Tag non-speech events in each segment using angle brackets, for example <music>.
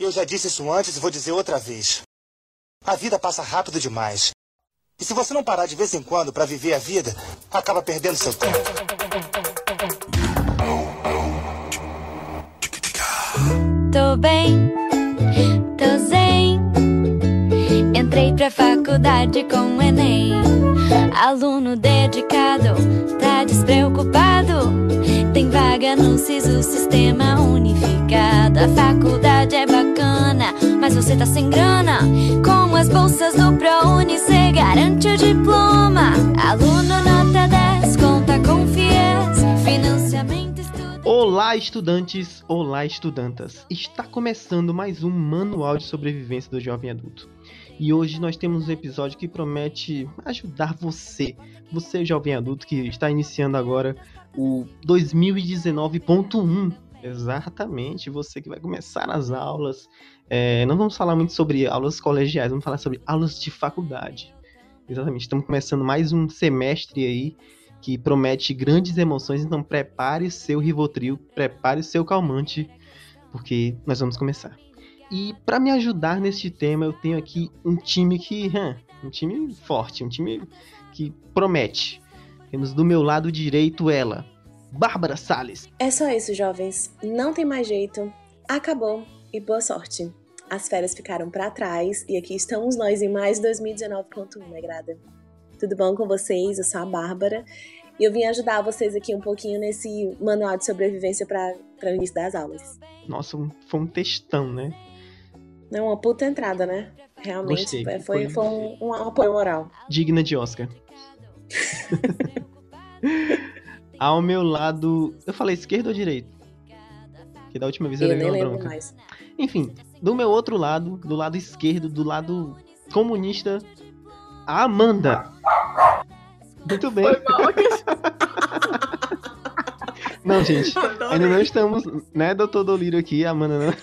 Eu já disse isso antes e vou dizer outra vez. A vida passa rápido demais. E se você não parar de vez em quando para viver a vida, acaba perdendo seu tempo. Tô bem, tô zen. Entrei pra faculdade com o Enem. Aluno dedicado, tá despreocupado. Tem vaga no SISU, sistema unificado. A faculdade é mas você tá sem grana. Com as bolsas do ProUni, cê garante o diploma. Aluno nota 10, conta com FIES. Financiamento estudo. Olá, estudantes! Olá, estudantas! Está começando mais um Manual de Sobrevivência do Jovem Adulto. E hoje nós temos um episódio que promete ajudar você, você jovem adulto que está iniciando agora o 2019.1. Exatamente, você que vai começar as aulas. É, não vamos falar muito sobre aulas colegiais, vamos falar sobre aulas de faculdade. Exatamente, estamos começando mais um semestre aí que promete grandes emoções, então prepare o seu Rivotril, prepare o seu calmante, porque nós vamos começar. E para me ajudar neste tema, eu tenho aqui um time que, um time forte, um time que promete. Temos do meu lado direito ela, Bárbara Sales. É só isso, jovens. Não tem mais jeito. Acabou e boa sorte. As férias ficaram para trás e aqui estamos nós em mais 2019.1, né, Grada? Tudo bom com vocês? Eu sou a Bárbara e eu vim ajudar vocês aqui um pouquinho nesse manual de sobrevivência para o início das aulas. Nossa, foi um textão, né? Não, uma puta entrada, né? Realmente Gostei. foi, Foi- foi, um, um apoio moral. Digna de Oscar. <laughs> Ao meu lado. Eu falei esquerda ou direita? Que da última vez eu Eu levei uma lembro bronca. mais. Enfim, do meu outro lado, do lado esquerdo, do lado comunista, a Amanda. Muito bem. <laughs> Não, gente, ainda não estamos, né, doutor Dolírio aqui, a Amanda não.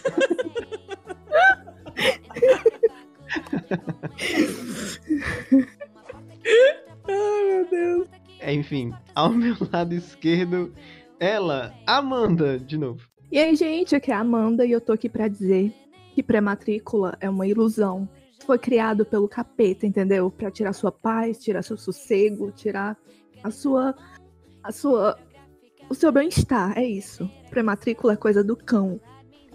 Ai, meu Deus. <laughs> É, Enfim, ao meu lado esquerdo, ela, Amanda, de novo. E aí, gente, aqui é a Amanda e eu tô aqui pra dizer que pré-matrícula é uma ilusão. Foi criado pelo capeta, entendeu? Pra tirar sua paz, tirar seu sossego, tirar a sua a sua o seu bem-estar, é isso. Pré-matrícula é coisa do cão.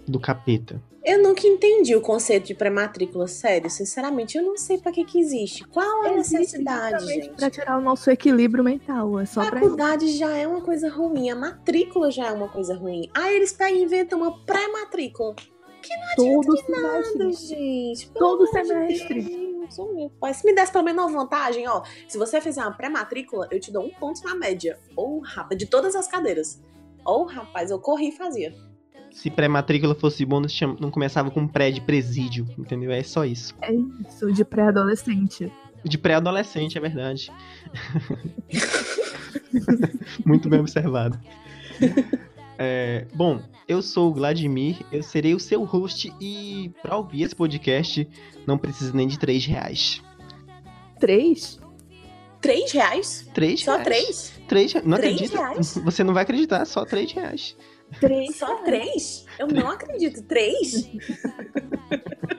Do capeta. Eu nunca entendi o conceito de pré-matrícula, sério. Sinceramente, eu não sei pra que que existe. Qual é a Existe necessidade, gente? Pra tirar o nosso equilíbrio mental, é só pra isso. Faculdade já é uma coisa ruim, a matrícula já é uma coisa ruim. Aí eles pegam e inventam uma pré-matrícula. Todo Nada, semestre. gente. Todo de semestre. Deus, pai. Se me desse pelo menos uma vantagem, ó. Se você fizer uma pré-matrícula, eu te dou um ponto na média. Ou, rapaz, de todas as cadeiras. Ou, rapaz, eu corri e fazia. Se pré-matrícula fosse bom, não, não começava com pré de presídio, entendeu? É só isso. É isso, de pré-adolescente. De pré-adolescente, é verdade. <laughs> Muito bem observado. <laughs> É, bom, eu sou o Vladimir, eu serei o seu host e pra ouvir esse podcast não precisa nem de 3 reais. Três? Três reais? 3 Só reais. três? Três, não Três acredita? reais? <laughs> Você não vai acreditar, só 3 reais. Três? Só três? Eu não acredito. Três? <laughs>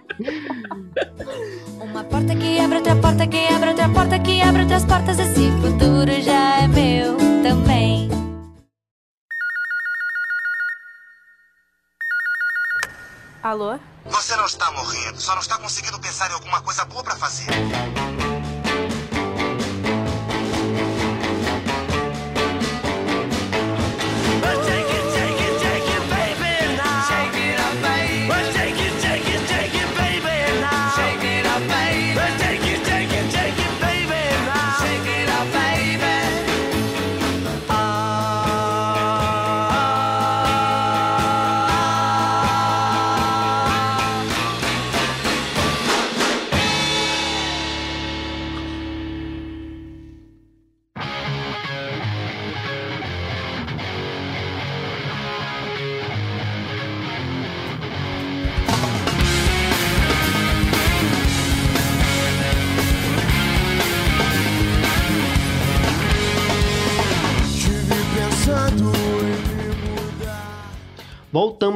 Uma porta que abre outra porta que abre outra porta que abre outras portas. Esse futuro já é meu também. Alô? Você não está morrendo, só não está conseguindo pensar em alguma coisa boa pra fazer.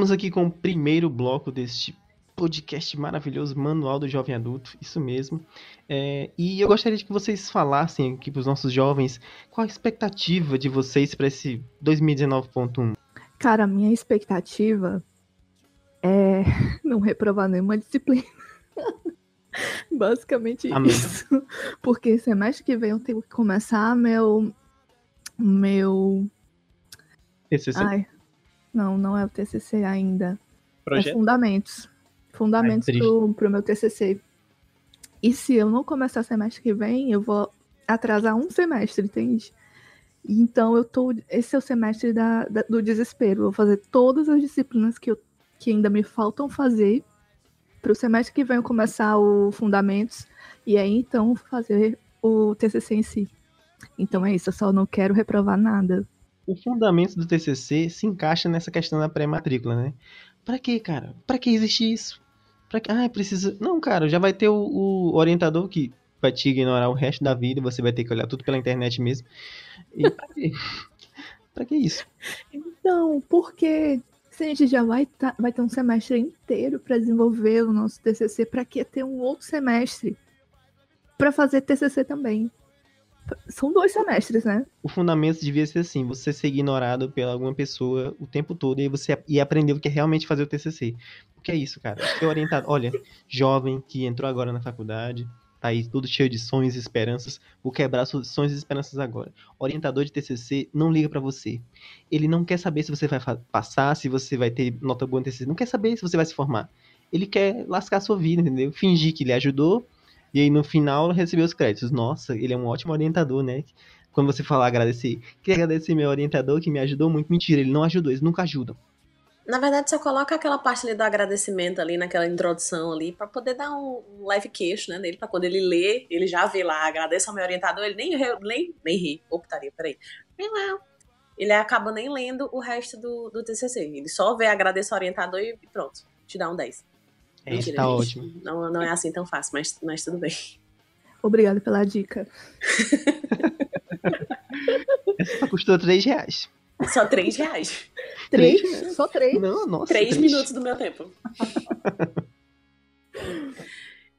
Voltamos aqui com o primeiro bloco deste podcast maravilhoso, Manual do Jovem Adulto, isso mesmo. É, e eu gostaria de que vocês falassem aqui para os nossos jovens qual a expectativa de vocês para esse 2019.1. Cara, a minha expectativa é <laughs> não reprovar nenhuma disciplina. <laughs> Basicamente Amém. isso. Porque semestre que vem eu tenho que começar meu. Meu. TCC, Ai. Não, não é o TCC ainda. É projeto? fundamentos. Fundamentos Ai, pro, pro meu TCC. E se eu não começar semestre que vem, eu vou atrasar um semestre, entende? Então eu tô. Esse é o semestre da, da- do desespero. Eu vou fazer todas as disciplinas que, eu, que ainda me faltam fazer. Pro semestre que vem eu começar o fundamentos. E aí então fazer o TCC em si. Então é isso, eu só não quero reprovar nada. O fundamento do TCC se encaixa nessa questão da pré-matrícula, né? Pra quê, cara? Pra que existe isso? Pra que... Ah, precisa. Não, cara, já vai ter o, o orientador que vai te ignorar o resto da vida, você vai ter que olhar tudo pela internet mesmo. E pra quê? <laughs> pra que isso? Então, porque se a gente já vai, tá- vai ter um semestre inteiro para desenvolver o nosso TCC, para que ter um outro semestre para fazer TCC também? São dois semestres, né? O fundamento devia ser assim, você ser ignorado pela alguma pessoa o tempo todo e você ia aprender o que é realmente fazer o TCC. O que é isso, cara? Ser orientado. Olha, jovem que entrou agora na faculdade, tá aí tudo cheio de sonhos e esperanças, vou quebrar seus sonhos e esperanças agora. Orientador de TCC não liga pra você. Ele não quer saber se você vai passar, se você vai ter nota boa no TCC, não quer saber se você vai se formar. Ele quer lascar a sua vida, entendeu? Fingir que ele ajudou e aí no final receber os créditos. Nossa, ele é um ótimo orientador, né? Quando você falar agradecer, queria agradecer meu orientador que me ajudou muito. Mentira, ele não ajudou, eles nunca ajudam. Na verdade, só coloca aquela parte ali do agradecimento ali, naquela introdução ali, pra poder dar um leve queixo, né, nele, pra quando ele lê, ele já vê lá, agradeço ao meu orientador, ele nem, nem, nem ri, optaria, peraí. Não, Ele acaba nem lendo o resto do, do TCC, ele só vê, agradeço ao orientador e pronto, te dá um 10. É, Mentira, tá gente. ótimo. Não, não é assim tão fácil, mas, mas tudo bem. <laughs> Obrigada pela dica. Essa custou 3 reais. Só 3 reais. Três? Três? Só três? Não, nossa. 3 três. minutos do meu tempo. <laughs>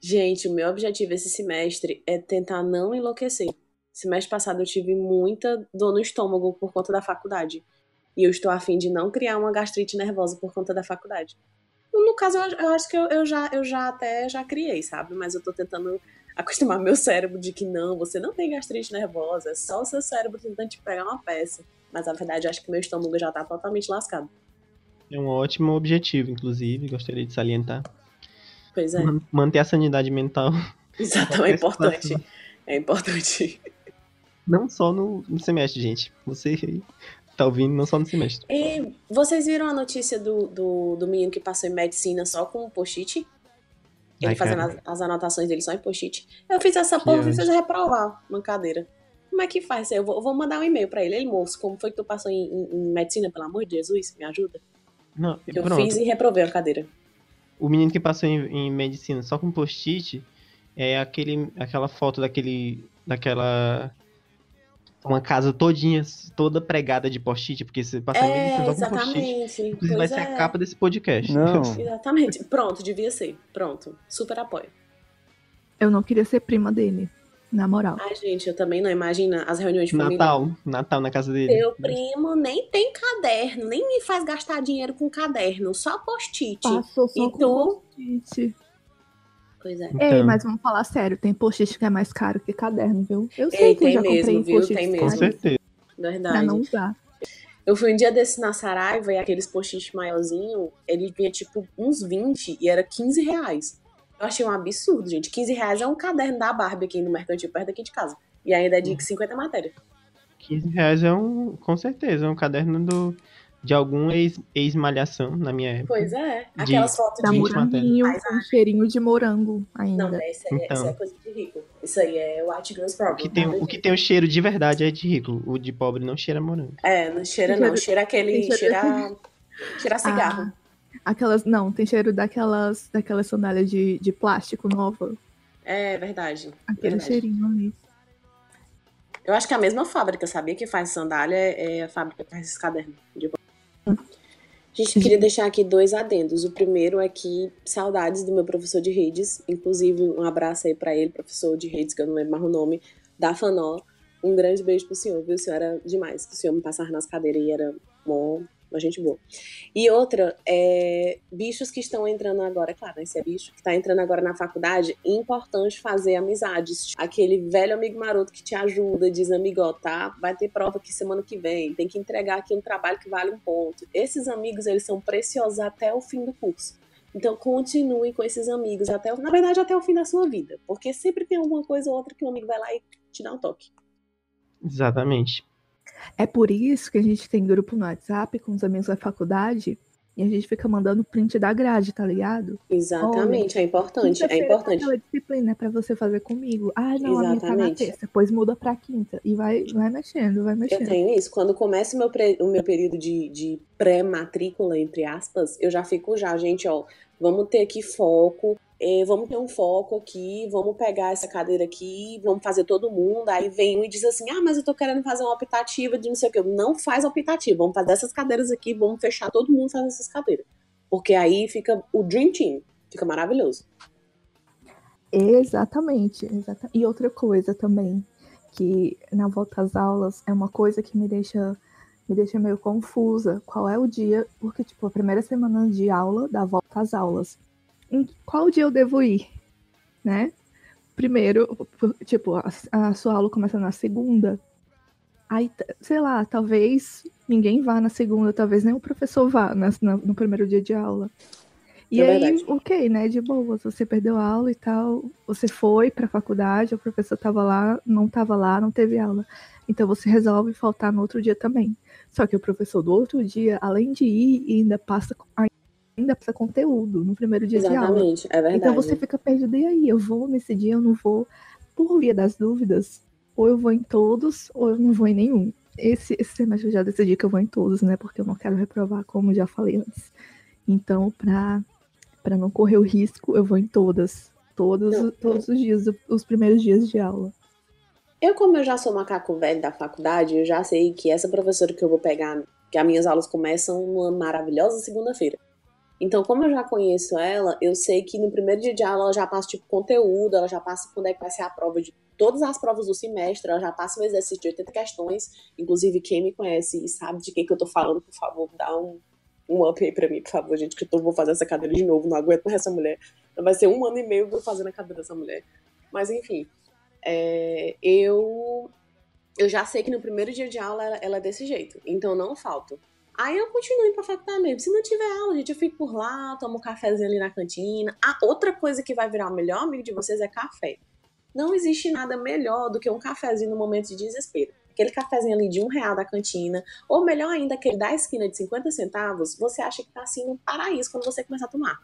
Gente, o meu objetivo esse semestre é tentar não enlouquecer. Semestre passado eu tive muita dor no estômago por conta da faculdade. E eu estou a fim de não criar uma gastrite nervosa por conta da faculdade. No caso, eu, acho que eu, eu já, eu já até já criei, sabe? Mas eu tô tentando acostumar <laughs> meu cérebro de que não, você não tem gastrite nervosa, é só o seu cérebro tentando te pegar uma peça. Mas na verdade, eu acho que meu estômago já tá totalmente lascado. É um ótimo objetivo, inclusive, gostaria de salientar. Pois é. Man- Manter a sanidade mental, <laughs> Exato, é importante. É importante. não só no, no semestre, gente. Você tá ouvindo, não só no semestre. E vocês viram a notícia do, do, do menino que passou em medicina só com post-it? Ele Ai, fazendo as, as anotações dele só em post-it. Eu fiz essa porra, fiz fazer reprovar uma cadeira. Como é que faz? Eu vou, eu vou mandar um e-mail pra ele. Ele, moço, como foi que tu passou em, em- em medicina, pelo amor de Jesus? Me ajuda. Não, Eu pronto. fiz e reprovei a cadeira. O menino que passou em, em medicina só com post-it é aquele, aquela foto daquele, daquela uma casa todinha, toda pregada de post-it, porque você passa É, só com post-it. exatamente. Inclusive vai Pois ser é. a capa desse podcast. Não. <laughs> Exatamente. Pronto, devia ser. Pronto. Super apoio. Eu não queria ser prima dele, na moral. Ai, gente, eu também não. Imagina as reuniões de família. Natal, Natal na casa dele. Seu primo nem tem caderno, nem me faz gastar dinheiro com caderno, só post-it. Passou só E com tu? post-it. Pois é. Ei, Então. mas vamos falar sério, tem post-it que é mais caro que caderno, viu? Eu sei Ei, que eu tem já mesmo, comprei viu? Tem Com mesmo. certeza. pra Verdade. não usar. Eu fui um dia desse na Saraiva e aqueles post-it maiorzinho, ele vinha tipo uns 20 e era 15 reais. Eu achei um absurdo, gente. 15 reais é um caderno da Barbie aqui no mercantil, perto daqui de casa. E ainda é de 50 matérias. 15 reais é um, com certeza, é um caderno do, de algum ex- ex-malhação na minha época. Pois é. De- Aquelas fotos Tá de. Gente, moranguinho, com cheirinho de morango ainda. Não, né, isso, aí, é- Então. isso é coisa de rico. Isso aí é white girl's O problem. que, tem, nada o de- que tem o cheiro de verdade é de rico. O de pobre não cheira morango. É, não cheira Tem não. cheiro- Cheira aquele. tem cheiro- Cheira. Cheira cigarro. Ah, aquelas, não, tem cheiro daquelas, daquelas sandálias de, de plástico nova. É verdade. Aquele verdade. cheirinho ali. Eu acho que é a mesma fábrica, sabia? Que faz sandália é a fábrica que faz esses cadernos. de- Gente, queria deixar aqui dois adendos. O primeiro é que saudades do meu professor de redes, inclusive um abraço aí para ele, professor de redes, que eu não lembro mais o nome, da Fanó. Um grande beijo pro senhor, viu? O senhor era demais. O senhor me passava nas cadeiras e era bom uma gente boa. E outra, é, bichos que estão entrando agora, claro, esse é bicho que está entrando agora na faculdade, é importante fazer amizades. Aquele velho amigo maroto que te ajuda, diz, amigo, ó, tá, vai ter prova aqui semana que vem, tem que entregar aqui um trabalho que vale um ponto. Esses amigos, eles são preciosos até o fim do curso. Então continue com esses amigos até, na verdade, até o fim da sua vida, porque sempre tem alguma coisa ou outra que um amigo vai lá e te dá um toque. Exatamente. É por isso que a gente tem grupo no WhatsApp com os amigos da faculdade e a gente fica mandando print da grade, tá ligado? Exatamente, Olha, é importante, é importante. Tá disciplina para você fazer comigo. Ah, não, Exatamente. a minha tá na terça, depois muda pra quinta e vai, vai mexendo, vai mexendo. Eu tenho isso. Quando começa o meu, pre, o meu período de, de pré-matrícula, entre aspas, eu já fico já, gente, ó, vamos ter aqui foco, vamos ter um foco aqui, vamos pegar essa cadeira aqui, vamos fazer todo mundo. Aí vem um e diz assim: ah, mas eu tô querendo fazer uma optativa de não sei o que. Não faz optativa, vamos fazer essas cadeiras aqui, vamos fechar todo mundo fazendo essas cadeiras. Porque aí fica o Dream Team, fica maravilhoso. Exatamente, exatamente. E outra coisa também, que na volta às aulas é uma coisa que me deixa me deixa meio confusa. Qual é o dia? Porque, tipo, a primeira semana de aula da volta às aulas em qual dia eu devo ir, né? Primeiro, tipo, a, a sua aula começa na segunda. Aí, sei lá, talvez ninguém vá na segunda, talvez nem o professor vá na, na, no primeiro dia de aula. E é aí, verdade. ok, né? De boa, você perdeu a aula e tal, você foi pra faculdade, o professor tava lá, não tava lá, não teve aula. Então você resolve faltar no outro dia também. Só que o professor do outro dia, além de ir, ainda passa ainda precisa conteúdo no primeiro dia Exatamente, de aula. é verdade. Então você fica perdido, e aí? Eu vou nesse dia, eu não vou? Por via das dúvidas, ou eu vou em todos, ou eu não vou em nenhum. Esse, esse semestre eu já decidi que eu vou em todos, né? Porque eu não quero reprovar, como já falei antes. Então, pra, pra não correr o risco, eu vou em todas. Todos, não, todos os dias, os primeiros dias de aula. Eu, como eu já sou macaco velho da faculdade, eu já sei que essa professora que eu vou pegar, que as minhas aulas começam numa maravilhosa segunda-feira. Então, como eu já conheço ela, eu sei que no primeiro dia de aula ela já passa, tipo, conteúdo, ela já passa quando é que vai ser a prova de todas as provas do semestre, ela já passa um exercício de 80 questões. Inclusive, quem me conhece e sabe de quem que eu tô falando, por favor, dá um, um up aí pra mim, por favor, gente, que eu tô, vou fazer essa cadeira de novo, não aguento mais essa mulher. Vai ser um ano e meio eu fazendo a cadeira dessa mulher. Mas, enfim, é, eu eu já sei que no primeiro dia de aula ela, ela é desse jeito, então não falto. Aí eu continuo indo pra faculdade mesmo. Se não tiver aula, gente, eu fico por lá, tomo um cafezinho ali na cantina. A outra coisa que vai virar o melhor amigo de vocês é café. Não existe nada melhor do que um cafezinho no momento de desespero. Aquele cafezinho ali de um real da cantina, ou melhor ainda, aquele da esquina de 50 centavos, você acha que tá assim um paraíso quando você começar a tomar.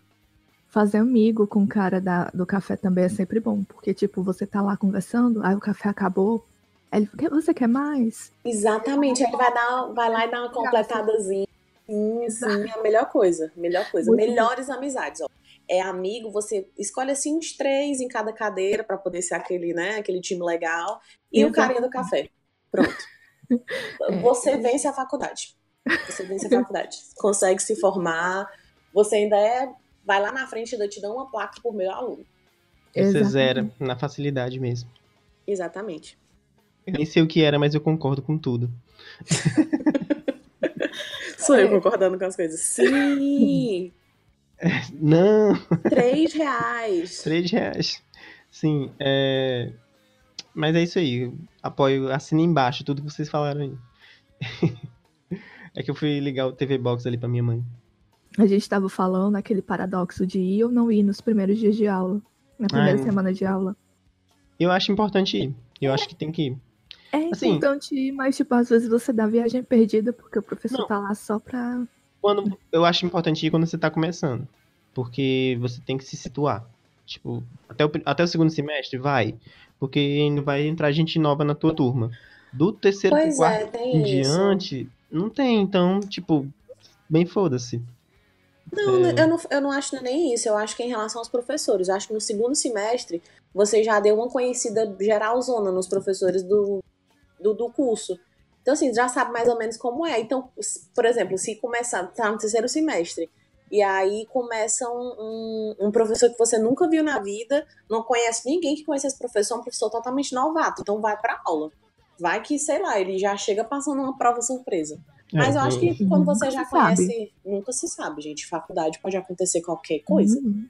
Fazer amigo com o cara da, do café também é sempre bom, porque, tipo, você tá lá conversando, aí o café acabou, ele, você quer mais? Exatamente, ele vai, dar, vai lá e dar uma completadazinha. Sim, sim, é a melhor coisa. Melhor coisa. Muito Melhores bom. amizades, ó. É amigo, você escolhe assim uns três em cada cadeira para poder ser aquele, né, aquele time legal. E Exato. o carinha do café. Pronto. <laughs> É. Você vence a faculdade. Você vence a faculdade. Consegue se formar. Você ainda é. Vai lá na frente e ainda te dá uma placa por melhor aluno. Você zera na facilidade mesmo. Exatamente. Eu nem sei o que era, mas eu concordo com tudo. <laughs> Sou eu concordando com as coisas. Sim! Não! Três reais! Três reais. Sim, é... Mas é isso aí. Apoio, assina embaixo tudo que vocês falaram aí. <laughs> é que eu fui ligar o TV Box ali pra minha mãe. A gente tava falando aquele paradoxo de ir ou não ir nos primeiros dias de aula. Na primeira Ai, semana de aula. Eu acho importante ir. Eu acho que tem que ir. É assim, importante ir, mas tipo, às vezes você dá viagem perdida porque o professor não. tá lá só pra. Quando, eu acho importante ir quando você tá começando. Porque você tem que se situar. Tipo, até o, até o segundo semestre, vai. Porque ainda vai entrar gente nova na tua turma. Do terceiro pois pro é, quarto é, em diante, não tem. Então, tipo, bem foda-se. Não, é... eu não, eu não acho nem isso. Eu acho que em relação aos professores, eu acho que no segundo semestre você já deu uma conhecida geralzona nos professores do, do, do curso. Então, assim, já sabe mais ou menos como é. Então, por exemplo, se começar, tá no terceiro semestre, e aí começa um, um, um professor que você nunca viu na vida, não conhece ninguém que conhece esse professor, é um professor totalmente novato, então vai pra aula. Vai que, sei lá, ele já chega passando uma prova surpresa. Mas eu acho que quando você nunca já se sabe. conhece, nunca se sabe, gente. Faculdade pode acontecer qualquer coisa. Uhum.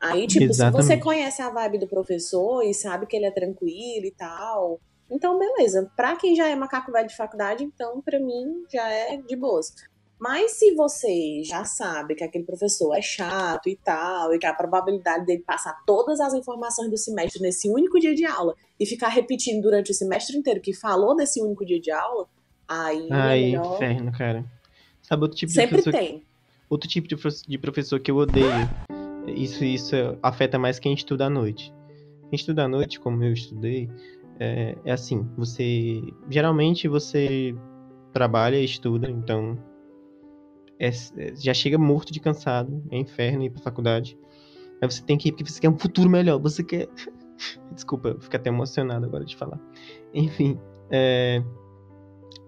Aí, tipo, se você Exatamente. conhece a vibe do professor e sabe que ele é tranquilo e tal, então beleza. Pra quem já é macaco velho de faculdade, então pra mim já é de boas. Mas se você já sabe que aquele professor é chato e tal, e que a probabilidade dele passar todas as informações do semestre nesse único dia de aula e ficar repetindo durante o semestre inteiro que falou nesse único dia de aula, aí é Ai, melhor. inferno, cara. Sabe outro tipo de Sempre professor tem. Outro tipo de professor que eu odeio, isso, isso afeta mais quem estuda à noite. Quem estuda à noite, como eu estudei, é, é assim, você. Geralmente você trabalha e estuda, então. é- é- já chega morto de cansado, é inferno ir pra faculdade. Aí você tem que ir porque você quer um futuro melhor, você quer. <laughs> Desculpa, eu fico até emocionado agora de falar. Enfim, é,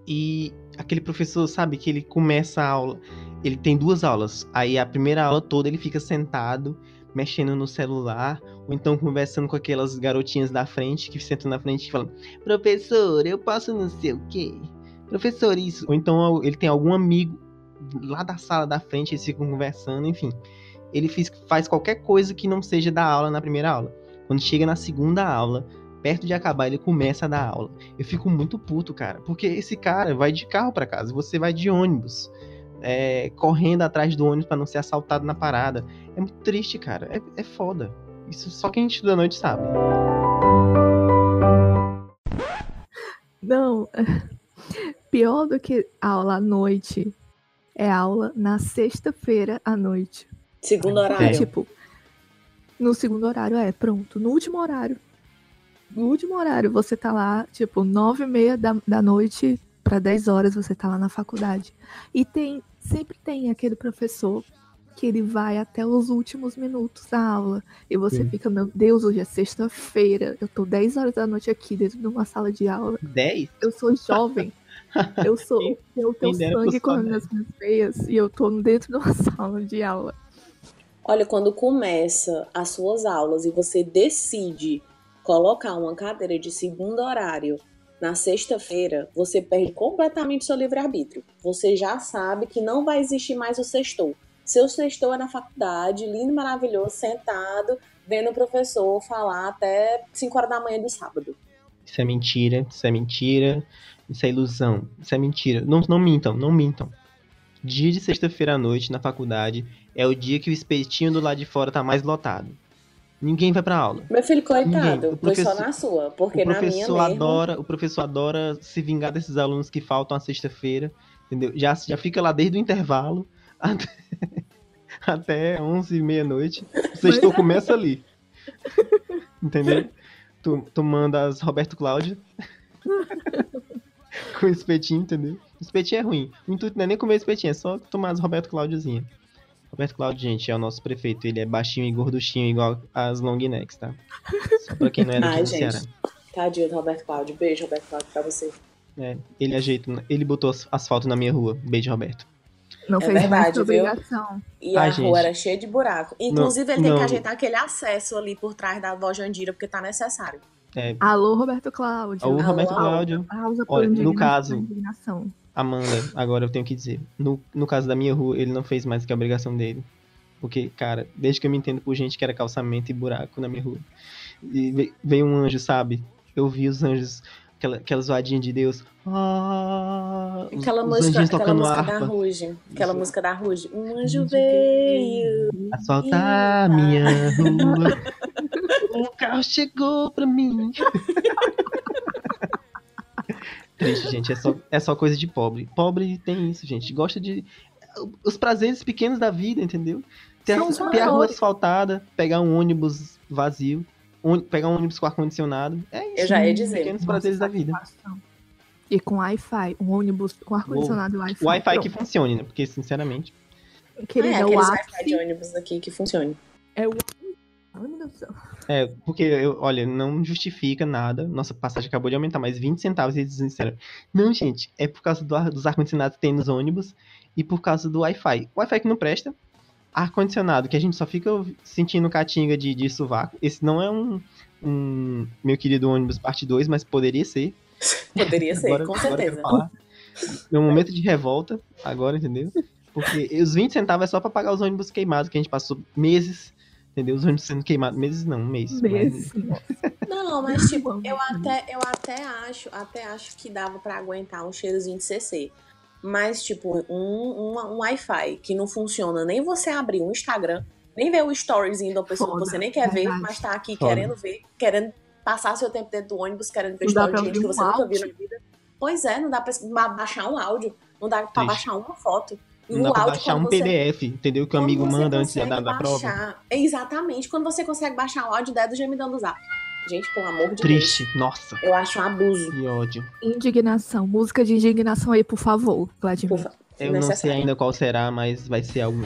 e aquele professor, sabe, que ele começa a aula ele tem duas aulas. Aí a primeira aula toda ele fica sentado, mexendo no celular, ou então conversando com aquelas garotinhas da frente que sentam na frente e falam: Professor, eu posso não sei o quê? Professor, isso. Ou então ele tem algum amigo lá da sala da frente, eles ficam conversando, enfim. Ele faz qualquer coisa que não seja da aula na primeira aula. Quando chega na segunda aula, perto de acabar, ele começa a dar aula. Eu fico muito puto, cara, porque esse cara vai de carro pra casa, você vai de ônibus é, correndo atrás do ônibus pra não ser assaltado na parada. É muito triste, cara. É, é foda. Isso só quem estuda à noite sabe. Não, <laughs> pior do que aula à noite é aula na sexta-feira à noite. Segundo horário. tipo, no segundo horário, é, pronto. No último horário. No último horário, você tá lá, tipo, nove e meia da, da noite para 10 horas, você tá lá na faculdade. E tem, sempre tem aquele professor que ele vai até os últimos minutos da aula. E você Sim. fica, meu Deus, hoje é sexta-feira. Eu tô 10 horas da noite aqui dentro de uma sala de aula. 10? Eu sou jovem. <laughs> Eu sou. Eu tenho sangue correndo nas minhas veias e eu tô dentro de uma <laughs> sala de aula. Olha, quando começa as suas aulas e você decide colocar uma cadeira de segundo horário na sexta-feira, você perde completamente seu livre-arbítrio. Você já sabe que não vai existir mais o sextou. Seu sextou é na faculdade, lindo, maravilhoso, sentado, vendo o professor falar até 5 horas da manhã do sábado. Isso é mentira, isso é mentira, isso é ilusão, isso é mentira. Não, não mintam, não mintam. Dia de sexta-feira à noite na faculdade é o dia que o espetinho do lado de fora tá mais lotado. Ninguém vai pra aula. Meu filho, coitado. O foi só professor- na sua, porque o na minha professor mesmo... adora, o professor adora se vingar desses alunos que faltam à sexta-feira, entendeu? Já, já fica lá desde o intervalo até, <laughs> até 11 e meia-noite. O sextou começa ali. Entendeu? Tu, tu manda as Roberto Cláudio <laughs> com espetinho, entendeu? O espetinho é ruim. O intuito não é nem comer espetinho, é só tomar as Roberto Cláudiozinha. Roberto Cláudio, gente, é o nosso prefeito. Ele é baixinho e gorduchinho, igual as long necks, tá? Só pra quem não é daqui Ai, do gente. Ceará. Tadinho do Roberto Cláudio. Beijo, Roberto Cláudio, pra você. É, ele ajeita, ele botou as- asfalto na minha rua. Beijo, Roberto. Não É fez mais verdade, que viu? obrigação. E Ai, a gente. rua era cheia de buraco. Inclusive, ele tem não. que ajeitar aquele acesso ali por trás da avó Jandira, porque tá necessário. É, Alô, Roberto Cláudio. Alô, Roberto. Cláudio, Olha, no caso-. Amanda, agora eu tenho que dizer. No, no caso da minha rua, ele não fez mais que a obrigação dele. Porque, cara, desde que eu me entendo por gente que era calçamento e buraco na minha rua. E ve- veio um anjo, sabe? Eu vi os anjos, aquela, aquela zoadinha de Deus. Ah, os- Aquela os música, aquela tocando música da. Ruge. Aquela Isso. música da Ruge. Um anjo veio. Asfaltar minha rua. <laughs> Um carro chegou pra mim. Triste, gente. É só, é só coisa de pobre. Pobre tem isso, gente. Gosta de. Os prazeres pequenos da vida, entendeu? Ter, ter a rua asfaltada, pegar um ônibus vazio, pegar um ônibus com ar-condicionado. É isso. Eu já ia dizer. Pequenos prazeres da vida. E com Wi-Fi, um ônibus com ar-condicionado e Wi-Fi. O Wi-Fi que funcione, né? Porque, sinceramente. Querida, é, o Wi-Fi de ônibus aqui que funcionam. é o... É, porque, eu, olha, não justifica nada. Nossa passagem acabou de aumentar mais 20 centavos e eles disseram. Não, gente, é por causa do ar- dos ar-condicionados que tem nos ônibus e por causa do Wi-Fi. Wi-Fi que não presta. Ar-condicionado, que a gente só fica sentindo catinga de, de sovaco. Esse não é um, um meu querido ônibus parte 2, mas poderia ser. <laughs> Poderia ser, Agora- com agora certeza. falar. É um momento de revolta, agora, entendeu? Porque os 20 centavos é só pra pagar os ônibus queimados, que a gente passou meses, entendeu? Os ônibus sendo queimados. Meses não, um mês. mas- Mesmo. Não, mas tipo, eu até, eu até acho, até acho que dava pra aguentar um cheirozinho de CC. Mas, tipo, um, um, um Wi-Fi que não funciona nem você abrir um Instagram, nem ver o storyzinho da pessoa Foda, que você nem quer ver, verdade. mas tá aqui Foda. querendo ver, querendo passar seu tempo dentro do ônibus, querendo ver pra de gente que você um nunca viu na vida. Pois é, não dá pra ba- baixar um áudio, não dá pra Triste. baixar uma foto. E Não o dá pra áudio, baixar um você- PDF, entendeu? Que o amigo manda antes da, da prova. baixar- Exatamente, quando você consegue baixar o áudio, dedo já me dando zap. Gente, pelo amor de Deus. Triste. Nossa, Eu acho um abuso. que ódio. Indignação. Música de indignação aí, por favor, Vladimir. Por fa- Eu não sei ainda qual será, mas vai ser algum.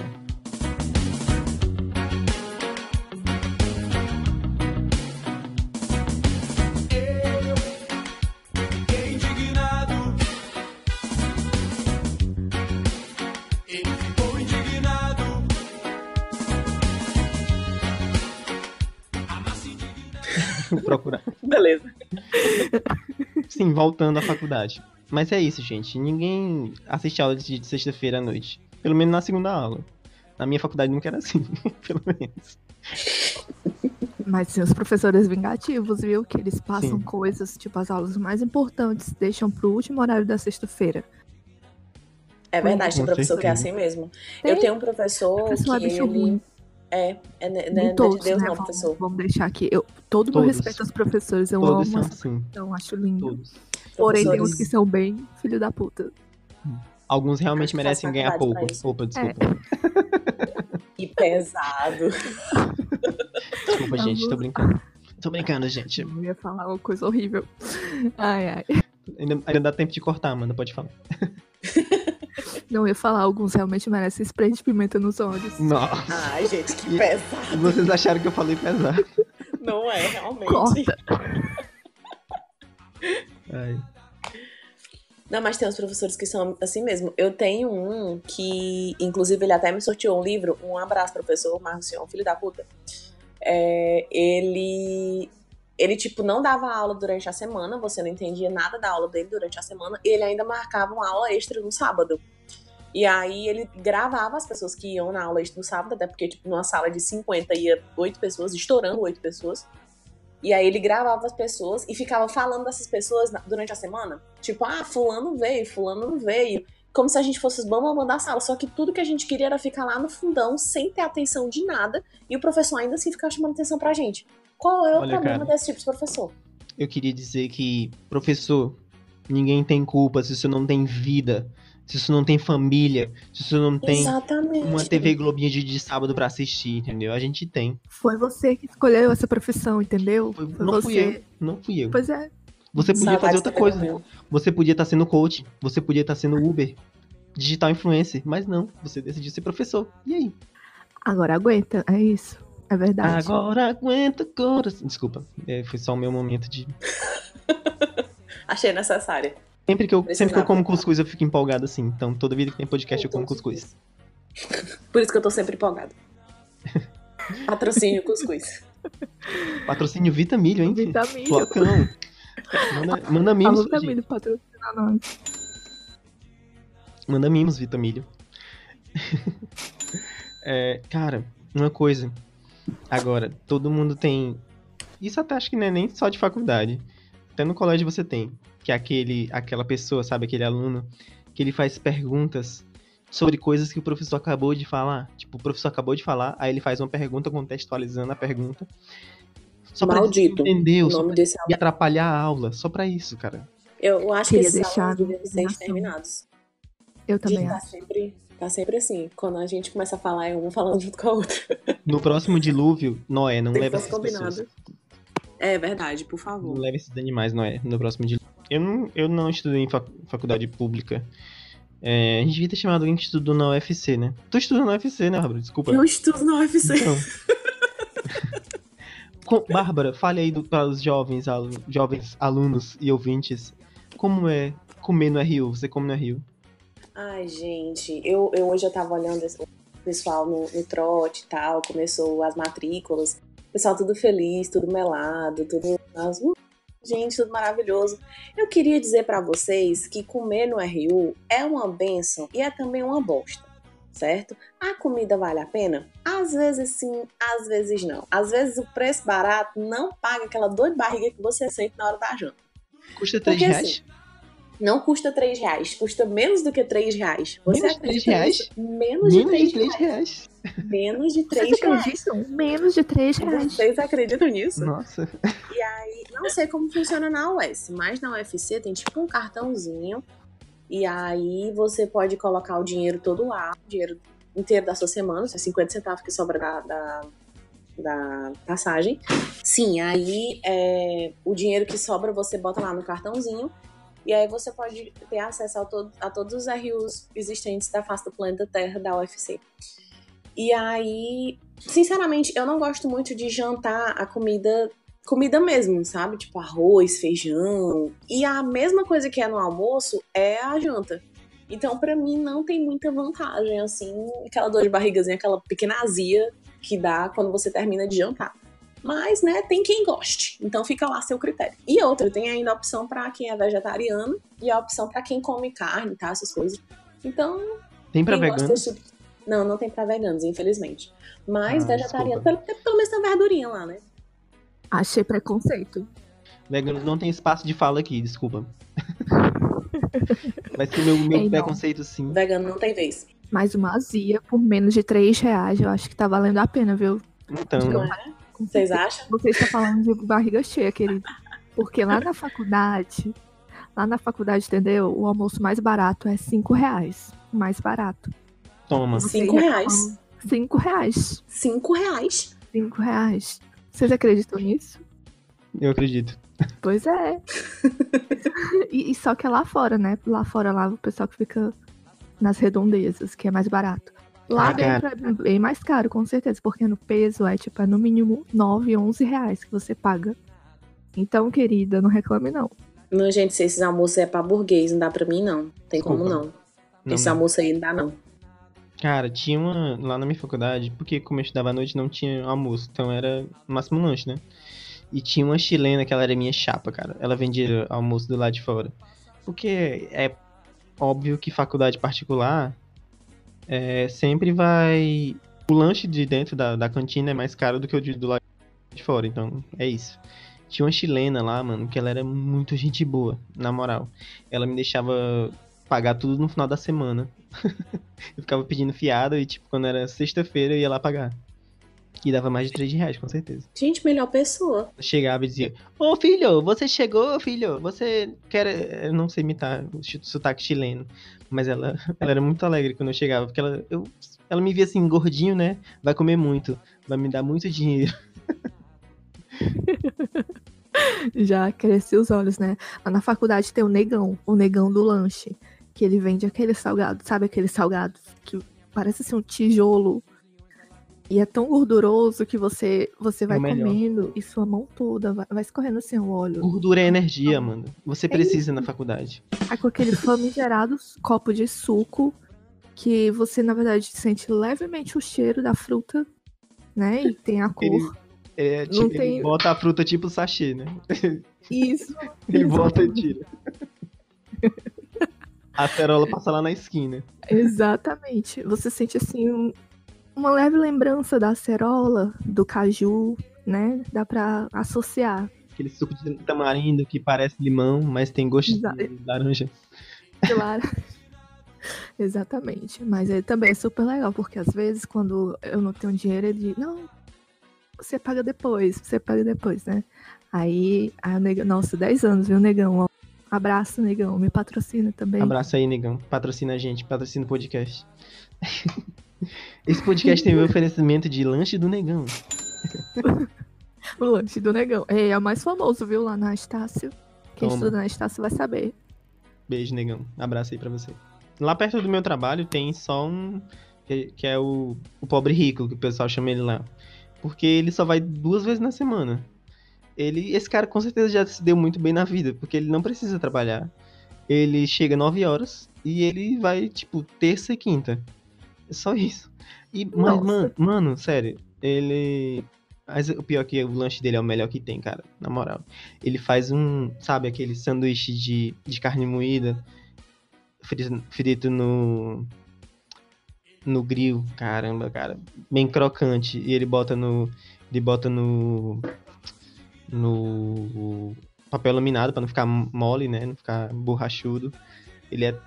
Sim, voltando à faculdade. Mas é isso, gente. Ninguém assiste aula de sexta-feira à noite. Pelo menos na segunda aula. Na minha faculdade nunca era assim, <laughs> pelo menos. Mas tem os professores vingativos, viu? Que eles passam Sim. coisas, tipo, as aulas mais importantes, deixam pro último horário da sexta-feira. É verdade, tem professor que é assim mesmo. Tem. Eu tenho um professor Professor é que bicho ele... ruim. É, é, né, Nem né, não é todos, de Deus né? não, Vamos, professor. vamos deixar aqui. Eu, todo o meu Todos. respeito aos professores, eu Todos amo, são assim, então acho lindo. todos. Porém, tem uns que são bem filho da puta. Alguns realmente merecem ganhar pouco. Opa, desculpa. <laughs> E pesado. Desculpa, gente, tô brincando. Tô brincando, gente. Eu ia falar uma coisa horrível. Ai, ai. Ainda, ainda dá tempo de cortar, Amanda, pode falar. <laughs> Não eu ia falar, alguns realmente merecem spray de pimenta nos olhos. Nossa. Ai, gente, que E- pesado. Vocês acharam que eu falei pesado. Não é, realmente. Corta. Ai. Não, mas tem uns professores que são assim mesmo. Eu tenho um que, inclusive, ele até me sorteou um livro. Um abraço, professor Marcion, filho da puta. É, ele. Ele, tipo, não dava aula durante a semana, você não entendia nada da aula dele durante a semana, e ele ainda marcava uma aula extra no sábado. E aí ele gravava as pessoas que iam na aula no sábado, até porque, tipo, numa sala de 50 ia 8 pessoas, estourando 8 pessoas. E aí ele gravava as pessoas e ficava falando dessas pessoas durante a semana. Tipo, ah, fulano veio, fulano não veio. Como se a gente fosse os bambambam da sala. Só que tudo que a gente queria era ficar lá no fundão, sem ter atenção de nada. E o professor ainda assim ficava chamando atenção pra gente. Qual é o Olha, problema cara. desse tipo de professor? Eu queria dizer que, professor, ninguém tem culpa se você não tem vida, se você não tem família, se você não tem Exatamente. uma TV Globinha de, de sábado pra assistir, entendeu? A gente tem. Foi você que escolheu essa profissão, entendeu? Foi- Foi não você. fui eu, não fui eu. Pois é. Você podia fazer outra coisa. meu. Você podia estar sendo coach, você podia estar sendo Uber, digital influencer, mas não, você decidiu ser professor. E aí? Agora aguenta, é isso. É verdade. Agora aguenta o coração. Desculpa, é, foi só o meu momento de. <laughs> Achei necessária. Sempre que, eu, sempre que eu como cuscuz, eu fico empolgado assim. Então, toda vida que tem podcast, eu como cuscuz. <laughs> Por isso que eu tô sempre empolgada. <laughs> Patrocínio cuscuz. Patrocínio Vitamilho, hein? Vitamina. Flocão. Manda, manda mimos, gente. patrocina nós. Manda mimos, Vitamilho. <laughs> É, cara, uma coisa. Agora, todo mundo tem. Isso até acho que não é nem só de faculdade. Até no colégio você tem. Que é aquele, aquela pessoa, sabe, aquele aluno, que ele faz perguntas sobre coisas que o professor acabou de falar. Tipo, o professor acabou de falar, aí ele faz uma pergunta contextualizando a pergunta. Só pra Maldito. O nome pra desse e atrapalhar a aula. Só pra isso, cara. Eu acho que Queria esses deixar alunos deviam ser exterminados. Eu também tá acho. sempre, tá sempre assim. Quando a gente começa a falar, é um falando junto com a outra. <laughs> No próximo dilúvio, Noé, não Tem que leva fosse essas pessoas. combinado. É verdade, por Não favor. leve esses animais, Noé, no próximo dilúvio. Eu não, eu não estudei em fac- faculdade pública. É, a gente devia ter chamado alguém que estudou na UFC, né? Tu estudou na UFC, né, Bárbara? Desculpa. Eu estudo na UFC. Então. <laughs> Com- Bárbara, fale aí do- para os jovens, alu- jovens alunos e ouvintes, como é comer no Rio? Você come no Rio? Ai, gente, eu, eu hoje eu tava olhando o pessoal no, no trote e tal, começou as matrículas, o pessoal tudo feliz, tudo melado, tudo. as- uh, gente, tudo maravilhoso. Eu queria dizer pra vocês que comer no RU é uma benção e é também uma bosta, certo? A comida vale a pena? Às vezes sim, às vezes não. Às vezes o preço barato não paga aquela dor de barriga que você sente na hora da janta. Custa 3 Porque, reais? assim, Não custa 3 reais, custa menos do que 3 reais. Você Menos acredita reais? Menos de Menos 3 de 3 reais. reais. Menos de Vocês 3 reais. acreditam? Menos de 3 reais. Vocês acreditam nisso? Nossa. E aí, não sei como funciona na US, mas na UFC tem tipo um cartãozinho. E aí você pode colocar o dinheiro todo lá, o dinheiro inteiro da sua semana, os 50 centavos que sobra da, da, da passagem. Sim, aí é, o dinheiro que sobra você bota lá no cartãozinho. E aí você pode ter acesso a, a todos os RUs existentes da face do planeta Terra da UFC. E aí, sinceramente, eu não gosto muito de jantar a comida comida mesmo, sabe? Tipo arroz, feijão. E a mesma coisa que é no almoço é a janta. Então, pra mim, não tem muita vantagem, assim, aquela dor de barrigazinha, aquela pequena azia que dá quando você termina de jantar. Mas, né, tem quem goste. Então fica lá seu critério. E outra, tem ainda a opção pra quem é vegetariano e a opção pra quem come carne, tá? Essas coisas. Então, Tem pra veganos? desse tipo- Não, não tem pra veganos, infelizmente. Mas Ah, vegetariano, pelo, pelo menos tem uma verdurinha lá, né? Achei preconceito. Veganos não tem espaço de fala aqui, desculpa. <laughs> Vai ser meu, meu Ei, não. preconceito sim. Vegano não tem vez. Mas uma azia por menos de 3 reais, eu acho que tá valendo a pena, viu? Então, Não né? É? Vocês acham? Você está falando de barriga cheia, querido. Porque lá na faculdade, lá na faculdade, entendeu? O almoço mais barato é 5 reais. O Mais barato. toma. Você Cinco reais. Cinco reais. Cinco reais. Cinco reais. Vocês acreditam nisso? Eu acredito. Pois é. <laughs> e, e só que é lá fora, né? Lá fora, lá o pessoal que fica nas redondezas, que é mais barato. Lá Ah, dentro é bem mais caro, com certeza, porque no peso é tipo, é no mínimo 9, 11 reais que você paga. Então, querida, não reclame não. Não, gente, se esses almoços é pra burguês, não dá pra mim, não. Tem como Desculpa. não. Não, Esse não. almoço aí não dá, não. Cara, tinha uma. Lá na minha faculdade, porque como eu estudava à noite não tinha almoço, então era máximo lanche, né? E tinha uma chilena que ela era minha chapa, cara. Ela vendia almoço do lado de fora. Porque é óbvio que faculdade particular é, sempre vai. O lanche de dentro da, da cantina é mais caro do que o de, do lado de fora, então é isso. Tinha uma chilena lá, mano, que ela era muito gente boa, na moral. Ela me deixava pagar tudo no final da semana. <laughs> eu ficava pedindo fiada e, tipo, quando era sexta-feira eu ia lá pagar. E dava mais de 3 reais, com certeza. Gente, melhor pessoa. Chegava e dizia: Ô filho, você chegou, filho? Você quer. Eu não sei imitar o sotaque chileno. Mas ela, <laughs> ela era muito alegre quando eu chegava. Porque ela, eu, ela me via assim, gordinho, né? Vai comer muito. Vai me dar muito dinheiro. <laughs> Já cresci os olhos, né? Lá na faculdade tem o negão, o negão do lanche. Que ele vende aqueles salgados, sabe aqueles salgados que parece ser um tijolo. E é tão gorduroso que você, você vai o melhor. comendo e sua mão toda vai, vai escorrendo assim o óleo. Gordura é energia, mano. Você precisa na faculdade. Aí com aquele famigerado copo de suco que você, na verdade, sente levemente o cheiro da fruta, né? E tem a Ele- cor. É, Não tipo, tem- ele bota a fruta tipo sachê, né? Isso. <laughs> Ele bota e tira. <laughs> A acerola passa lá na esquina. Exatamente. Você sente assim um- uma leve lembrança da acerola, do caju, né? Dá pra associar. Aquele suco de tamarindo que parece limão, mas tem gosto Exa- de laranja. Claro. <laughs> Exatamente. Mas ele também é super legal, porque às vezes quando eu não tenho dinheiro, ele diz, não, você paga depois, você paga depois, né? Aí, aí o negão, nossa, 10 anos, viu, negão? Ó, Abraço, negão, me patrocina também. Abraço aí, negão. Patrocina a gente, patrocina o podcast. <laughs> Esse podcast tem o oferecimento de lanche do negão. <laughs> O lanche do negão. É, é o mais famoso, viu, lá na Estácio. Quem Toma. estuda na Estácio vai saber. Beijo, negão. Abraço aí pra você. Lá perto do meu trabalho tem só um. Que, que é o, o pobre rico, que o pessoal chama ele lá. Porque ele só vai duas vezes na semana. Ele, esse cara com certeza já se deu muito bem na vida, porque ele não precisa trabalhar. Ele chega 9 horas e ele vai, tipo, terça e quinta. É só isso. E, mas, mano, mano, sério, ele. Mas o pior é que o lanche dele é o melhor que tem, cara. Na moral. Ele faz um, sabe, aquele sanduíche de, de carne moída frito, frito no. No grill, caramba, cara. Bem crocante. E ele bota no. Ele bota no. No papel laminado pra não ficar mole, né? Não ficar borrachudo. Ele é.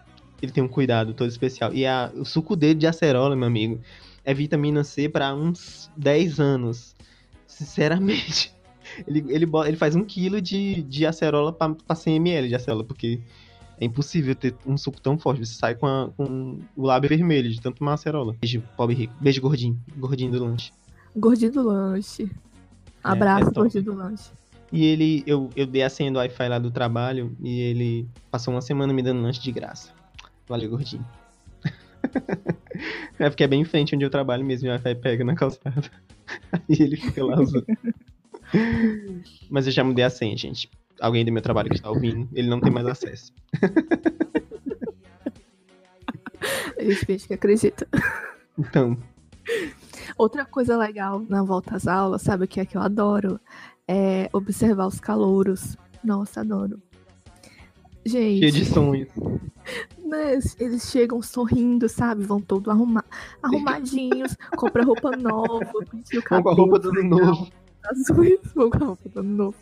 Ele tem um cuidado todo especial. E a, o suco dele de acerola, meu amigo, é vitamina C pra uns 10 anos. Sinceramente. <laughs> Ele, ele, ele faz um quilo de, de acerola pra, pra 100 ml de acerola, porque é impossível ter um suco tão forte. Você sai com, a- com o lábio vermelho de tanto tomar acerola. Beijo, pobre rico. Beijo, gordinho. Gordinho do lanche. Gordinho do lanche. Abraço, é top. gordinho do lanche. E ele, eu, eu dei a senha do Wi-Fi lá do trabalho e ele passou uma semana me dando lanche de graça. Valeu, gordinho. é porque é bem em frente onde eu trabalho mesmo, e o Wi-Fi pega na calçada. <laughs> e ele fica lá usando. Mas eu já mudei a senha, gente. Alguém do meu trabalho que está ouvindo, ele não tem mais acesso. Eles fingem que acredita. Então, Outra coisa legal na volta às aulas, sabe o que é que eu adoro? É observar os calouros. Nossa, adoro. cheio de Gente, sonhos. Né, eles chegam sorrindo, sabe? Vão todo arruma... arrumadinhos, <laughs> compra roupa nova, o cabelo. roupa do ano novo. azuis, roupa do ano novo.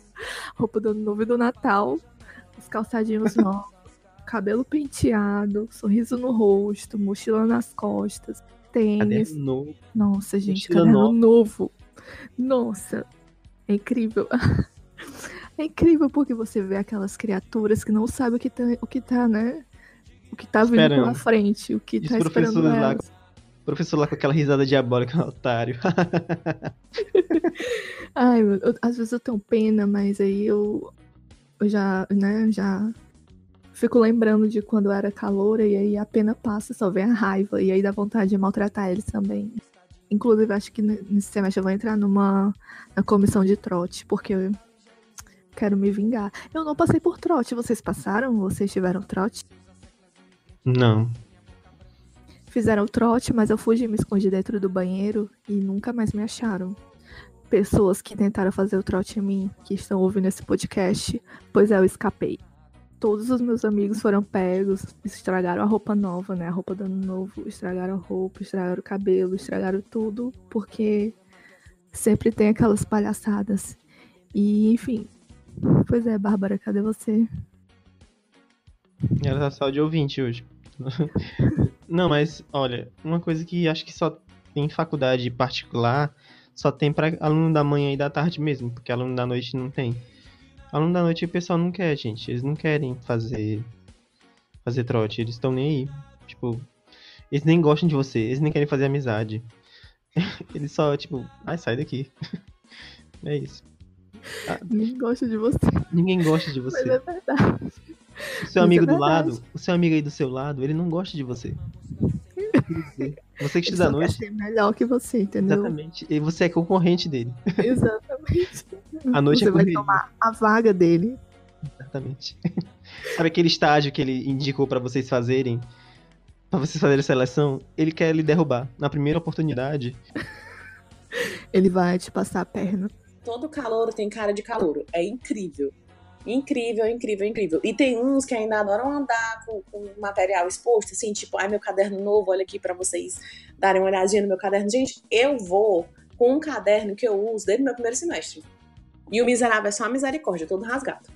Roupa do ano novo e do Natal, os calçadinhos <laughs> novos, cabelo penteado, sorriso no rosto, mochila nas costas, tênis. Caderno novo. Nossa, gente, Mochila caderno nova. novo. Nossa, é incrível. <laughs> É incrível porque você vê aquelas criaturas que não sabem o que tá, o que tá né? O que tá vindo pela frente, o que os tá esperando lá elas. Professor lá com aquela risada diabólica, <laughs> otário. <laughs> Ai, eu- eu- às vezes eu tenho pena, mas aí eu, eu já, né, já fico lembrando de quando eu era caloura e aí a pena passa, só vem a raiva e aí dá vontade de maltratar eles também. Inclusive, acho que ne- nesse semestre eu vou entrar numa na comissão de trote, porque eu quero me vingar. Eu não passei por trote, vocês passaram? Vocês tiveram trote? Não. Fizeram trote, mas eu fugi e me escondi dentro do banheiro e nunca mais me acharam. Pessoas que tentaram fazer o trote em mim, que estão ouvindo esse podcast, pois eu escapei. Todos os meus amigos foram pegos, estragaram a roupa nova, né? A roupa do ano novo, estragaram a roupa, estragaram o cabelo, estragaram tudo, porque sempre tem aquelas palhaçadas. E, enfim. Pois é, Bárbara, cadê você? Ela tá só de ouvinte hoje. <laughs> Não, mas olha, uma coisa que acho que só tem em faculdade particular, só tem pra aluno da manhã e da tarde mesmo, porque aluno da noite não tem. Aluno da noite o pessoal não quer, gente. Eles não querem fazer fazer trote, eles estão nem aí. Tipo, eles nem gostam de você, eles nem querem fazer amizade. <laughs> Eles só, tipo, ai, sai daqui. <laughs> É isso. Nem gosto de você, Ninguém gosta de mas você. é verdade. O seu Mas amigo é do lado, o seu amigo aí do seu lado, ele não gosta de você. <laughs> Você que Ele estuda à só quer noite, ser melhor que você, entendeu? exatamente. E você é concorrente dele. Exatamente. <laughs> A noite você é vai correria. tomar a vaga dele. Exatamente. <laughs> Sabe aquele estágio que ele indicou pra vocês fazerem? Pra vocês fazerem seleção? Ele quer lhe derrubar. Na primeira oportunidade. Ele vai te passar a perna. Todo calouro tem cara de calouro. É incrível. Incrível, incrível, incrível. E tem uns que ainda adoram andar com, com material exposto, assim, tipo, ai, meu caderno novo, olha aqui pra vocês darem uma olhadinha no meu caderno. Gente, eu vou com um caderno que eu uso desde o meu primeiro semestre. E o miserável é só a misericórdia, todo rasgado.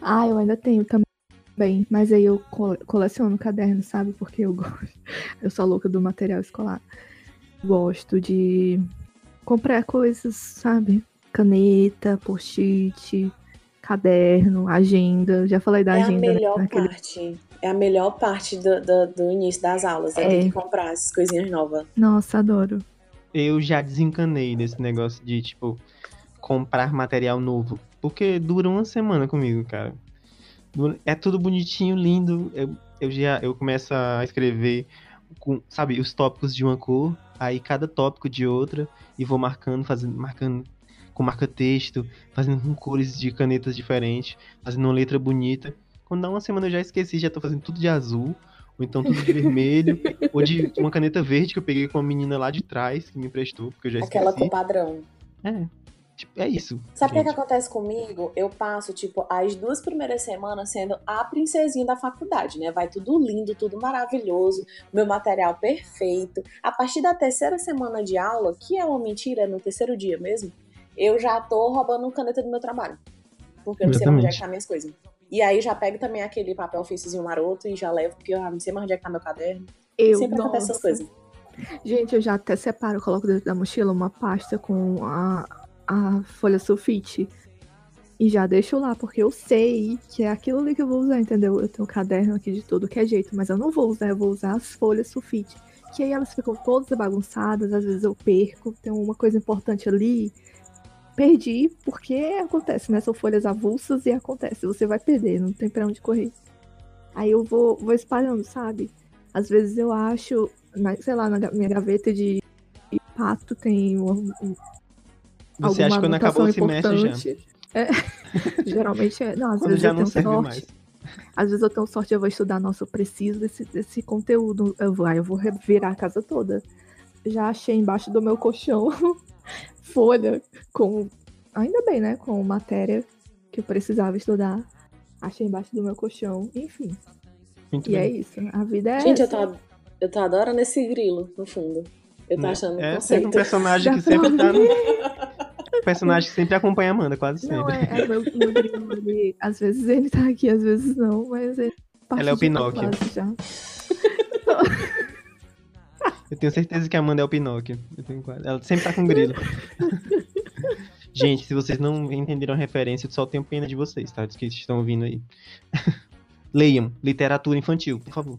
Ah, eu ainda tenho também. Mas aí eu co- coleciono caderno, sabe? Porque eu gosto. <laughs> Eu sou louca do material escolar. Gosto de comprar coisas, sabe? Caneta, post-it, caderno, agenda. Já falei da é agenda, a né? melhor Naquele- parte. É a melhor parte do, do, do início das aulas. É, É. ter que comprar essas coisinhas novas. Nossa, adoro. Eu já desencanei desse negócio de, tipo, comprar material novo. Porque dura uma semana comigo, cara. É tudo bonitinho, lindo. Eu, eu já eu começo a escrever com, sabe, os tópicos de uma cor. aí cada tópico de outra, e vou marcando, fazendo, marcando com marca-texto, fazendo com cores de canetas diferentes, fazendo uma letra bonita. Quando dá uma semana eu já esqueci, já tô fazendo tudo de azul, ou então tudo de <laughs> vermelho, ou de uma caneta verde que eu peguei com uma menina lá de trás, que me emprestou, porque eu já esqueci. Aquela com padrão. É, tipo, é isso. Sabe o que, que gente. acontece comigo? Eu passo, tipo, as duas primeiras semanas sendo a princesinha da faculdade, né? Vai tudo lindo, tudo maravilhoso, meu material perfeito. A partir da terceira semana de aula, que é uma mentira, é no terceiro dia mesmo, eu já tô roubando caneta do meu trabalho. Porque eu não sei mais onde é que tá minhas coisas. E aí já pego também aquele papel ofíciozinho maroto e já levo, porque eu não sei mais onde é que tá meu caderno. Eu, Sempre acontece essas nossa. coisas. Gente, eu já até separo, coloco dentro da mochila uma pasta com a, a folha sulfite. E já deixo lá, porque eu sei que é aquilo ali que eu vou usar, entendeu? Eu tenho um caderno aqui de todo que é jeito, mas eu não vou usar, eu vou usar as folhas sulfite. Que aí elas ficam todas bagunçadas, às vezes eu perco, tem uma coisa importante ali. Perdi, porque acontece, né? São folhas avulsas e acontece, você vai perder, não tem pra onde correr. Aí eu vou, vou espalhando, sabe? Às vezes eu acho, na- sei lá, na minha gaveta de pato tem um, um- Você acha que quando acabou o semestre já? É, <laughs> geralmente é. Não, às Quando vezes já eu não tenho serve sorte. mais. Às vezes eu tenho sorte, eu vou estudar, nossa, eu preciso desse, desse conteúdo. Eu vou, aí eu vou revirar a casa toda. Já achei embaixo do meu colchão <laughs> folha com. Ainda bem, né? Com matéria que eu precisava estudar. Achei embaixo do meu colchão. Enfim. Muito E é bem. isso. A vida é. Gente, eu essa. tô, eu tô adorando esse grilo, no fundo. Eu tô Né? achando É sempre conceito. um personagem Dá que sempre tá no... <laughs> personagem que sempre acompanha a Amanda, quase Não, sempre. é, é meu, meu grilo, ele, às vezes ele tá aqui, às vezes não, mas ele Ela é o Pinóquio. Já. <laughs> Eu tenho certeza que a Amanda é o Pinóquio. Eu tenho quase... Ela sempre tá com grilo. <laughs> Gente, se vocês não entenderam a referência, eu só tenho pena de vocês, tá? Dos que estão ouvindo aí. <laughs> Leiam literatura infantil, por favor.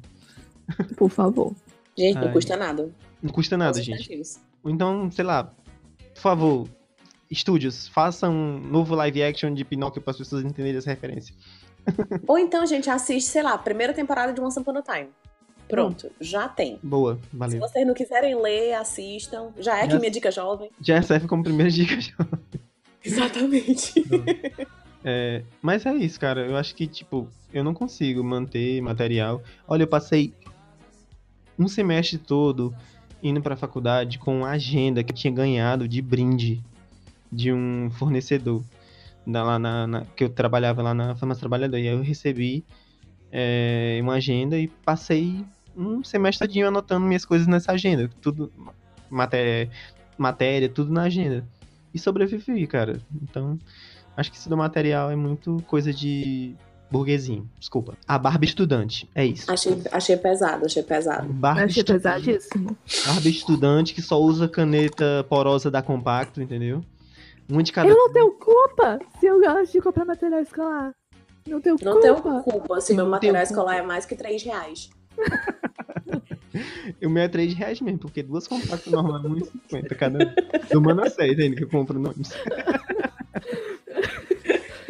Por favor. Gente, não Ai. custa nada. Não custa nada, gente. Ou então, sei lá, por favor, estúdios, façam um novo live action de Pinóquio para as pessoas entenderem essa referência. <laughs> Ou então, gente, assiste, sei lá, a primeira temporada de Once Upon a Time. Pronto, já tem. Boa, Se valeu. vocês não quiserem ler, assistam. Já é aqui Já- minha dica jovem. Já serve como primeira <laughs> dica. já. Exatamente. É, mas é isso, cara. Eu acho que, tipo, eu não consigo manter material. Olha, eu passei um semestre todo indo pra faculdade com a agenda que eu tinha ganhado de brinde de um fornecedor. Da, lá na, na- que eu trabalhava lá na Farmácia Trabalhador. E aí eu recebi é, uma agenda e passei um semestre todinho anotando minhas coisas nessa agenda. Tudo, matéria, matéria, tudo na agenda. E sobrevivi, cara. Então, acho que isso do material é muito coisa de burguesinho. Desculpa. A Barbie estudante. É isso. Achei, achei pesado, achei pesado. Barbie, Eu achei estu- pesadíssimo. Barbie estudante que só usa caneta porosa da Compacto, entendeu? Um de cada. Eu não tenho culpa se eu gosto de comprar material escolar. Não tenho Não tenho culpa. culpa se meu material escolar culpa. é mais que 3 reais. <laughs> O meu é 3 reais mesmo, porque duas compactas normais é 1,50 cada. Do Mano 6 ainda que eu compro nomes. <laughs>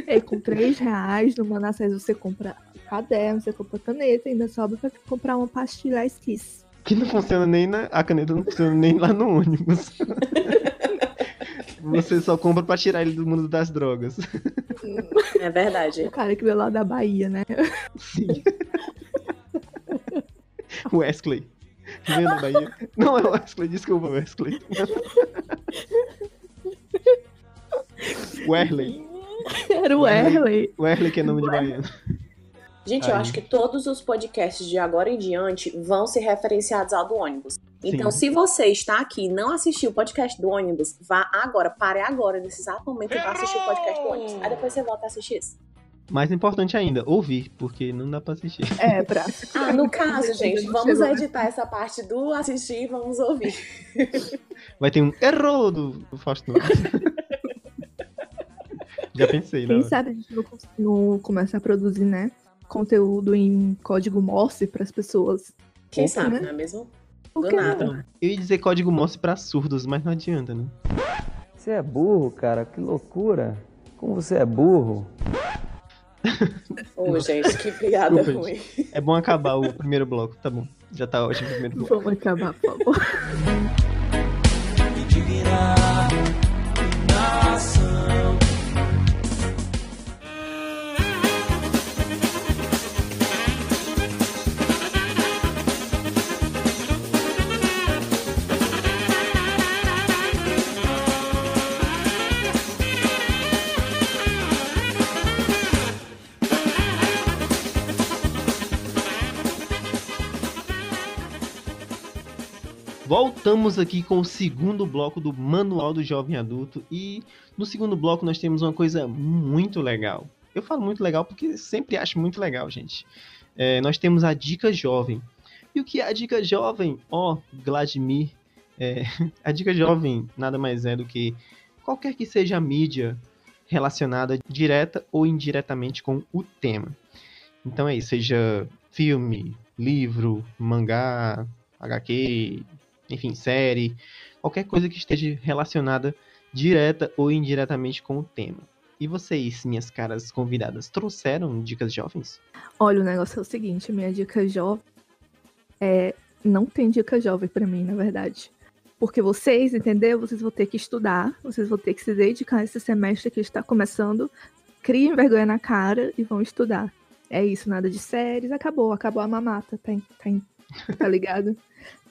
E com 3 reais no Manassés você compra caderno, você compra caneta, ainda sobra pra comprar uma pastilha Kiss. Que não funciona nem na. A caneta não funciona nem lá no ônibus. <laughs> Você só compra pra tirar ele do mundo das drogas. É verdade. O cara que veio lá da Bahia, né? Sim. Wesley. Veio da Bahia. Não é Wesley, desculpa, Wesley. Werley. Era o Erley. Werley que é nome de baiano. Gente, eu Aí. acho que todos os podcasts de agora em diante vão ser referenciados ao do ônibus. Então, Sim. se você está aqui e não assistiu o podcast do ônibus, vá agora, pare agora, nesse exato momento, e vá assistir o podcast do ônibus. Aí depois você volta a assistir isso. Mais importante ainda, ouvir, porque não dá pra assistir. É, pra. <laughs> Ah, no caso, gente, vamos editar essa parte do assistir e vamos ouvir. <laughs> Vai ter um erro do, Fausto Nunes. <laughs> Já pensei, né? Quem sabe a gente não, não começa a produzir, né? Conteúdo em código Morse pras pessoas. Quem Opa, sabe, né? não é mesmo? Por Do nada. não? Eu ia dizer código Morse pra surdos, mas não adianta, né? Você é burro, cara, que loucura. Como você é burro. Ô, gente, que piada Desculpa, ruim. É bom acabar o primeiro bloco, tá bom. Já tá ótimo o primeiro bloco. Vamos acabar, por favor. indignação. Voltamos aqui com o segundo bloco do Manual do Jovem Adulto e no segundo bloco nós temos uma coisa muito legal. Eu falo muito legal porque sempre acho muito legal, gente. É, nós temos a Dica Jovem. E o que é a Dica Jovem? Ó, Vladimir, é, <laughs> a Dica Jovem nada mais é do que qualquer que seja a mídia relacionada direta ou indiretamente com o tema. Então é isso, seja filme, livro, mangá, HQ, enfim, série, qualquer coisa que esteja relacionada direta ou indiretamente com o tema. E vocês, minhas caras convidadas, trouxeram dicas jovens? Olha, o negócio é o seguinte, minha dica jovem é não tem dica jovem pra mim, na verdade. Porque vocês, entendeu? Vocês vão ter que estudar, vocês vão ter que se dedicar a esse semestre que está começando, criem vergonha na cara e vão estudar. É isso, nada de séries, acabou, acabou a mamata, tá, tá, <laughs> tá ligado?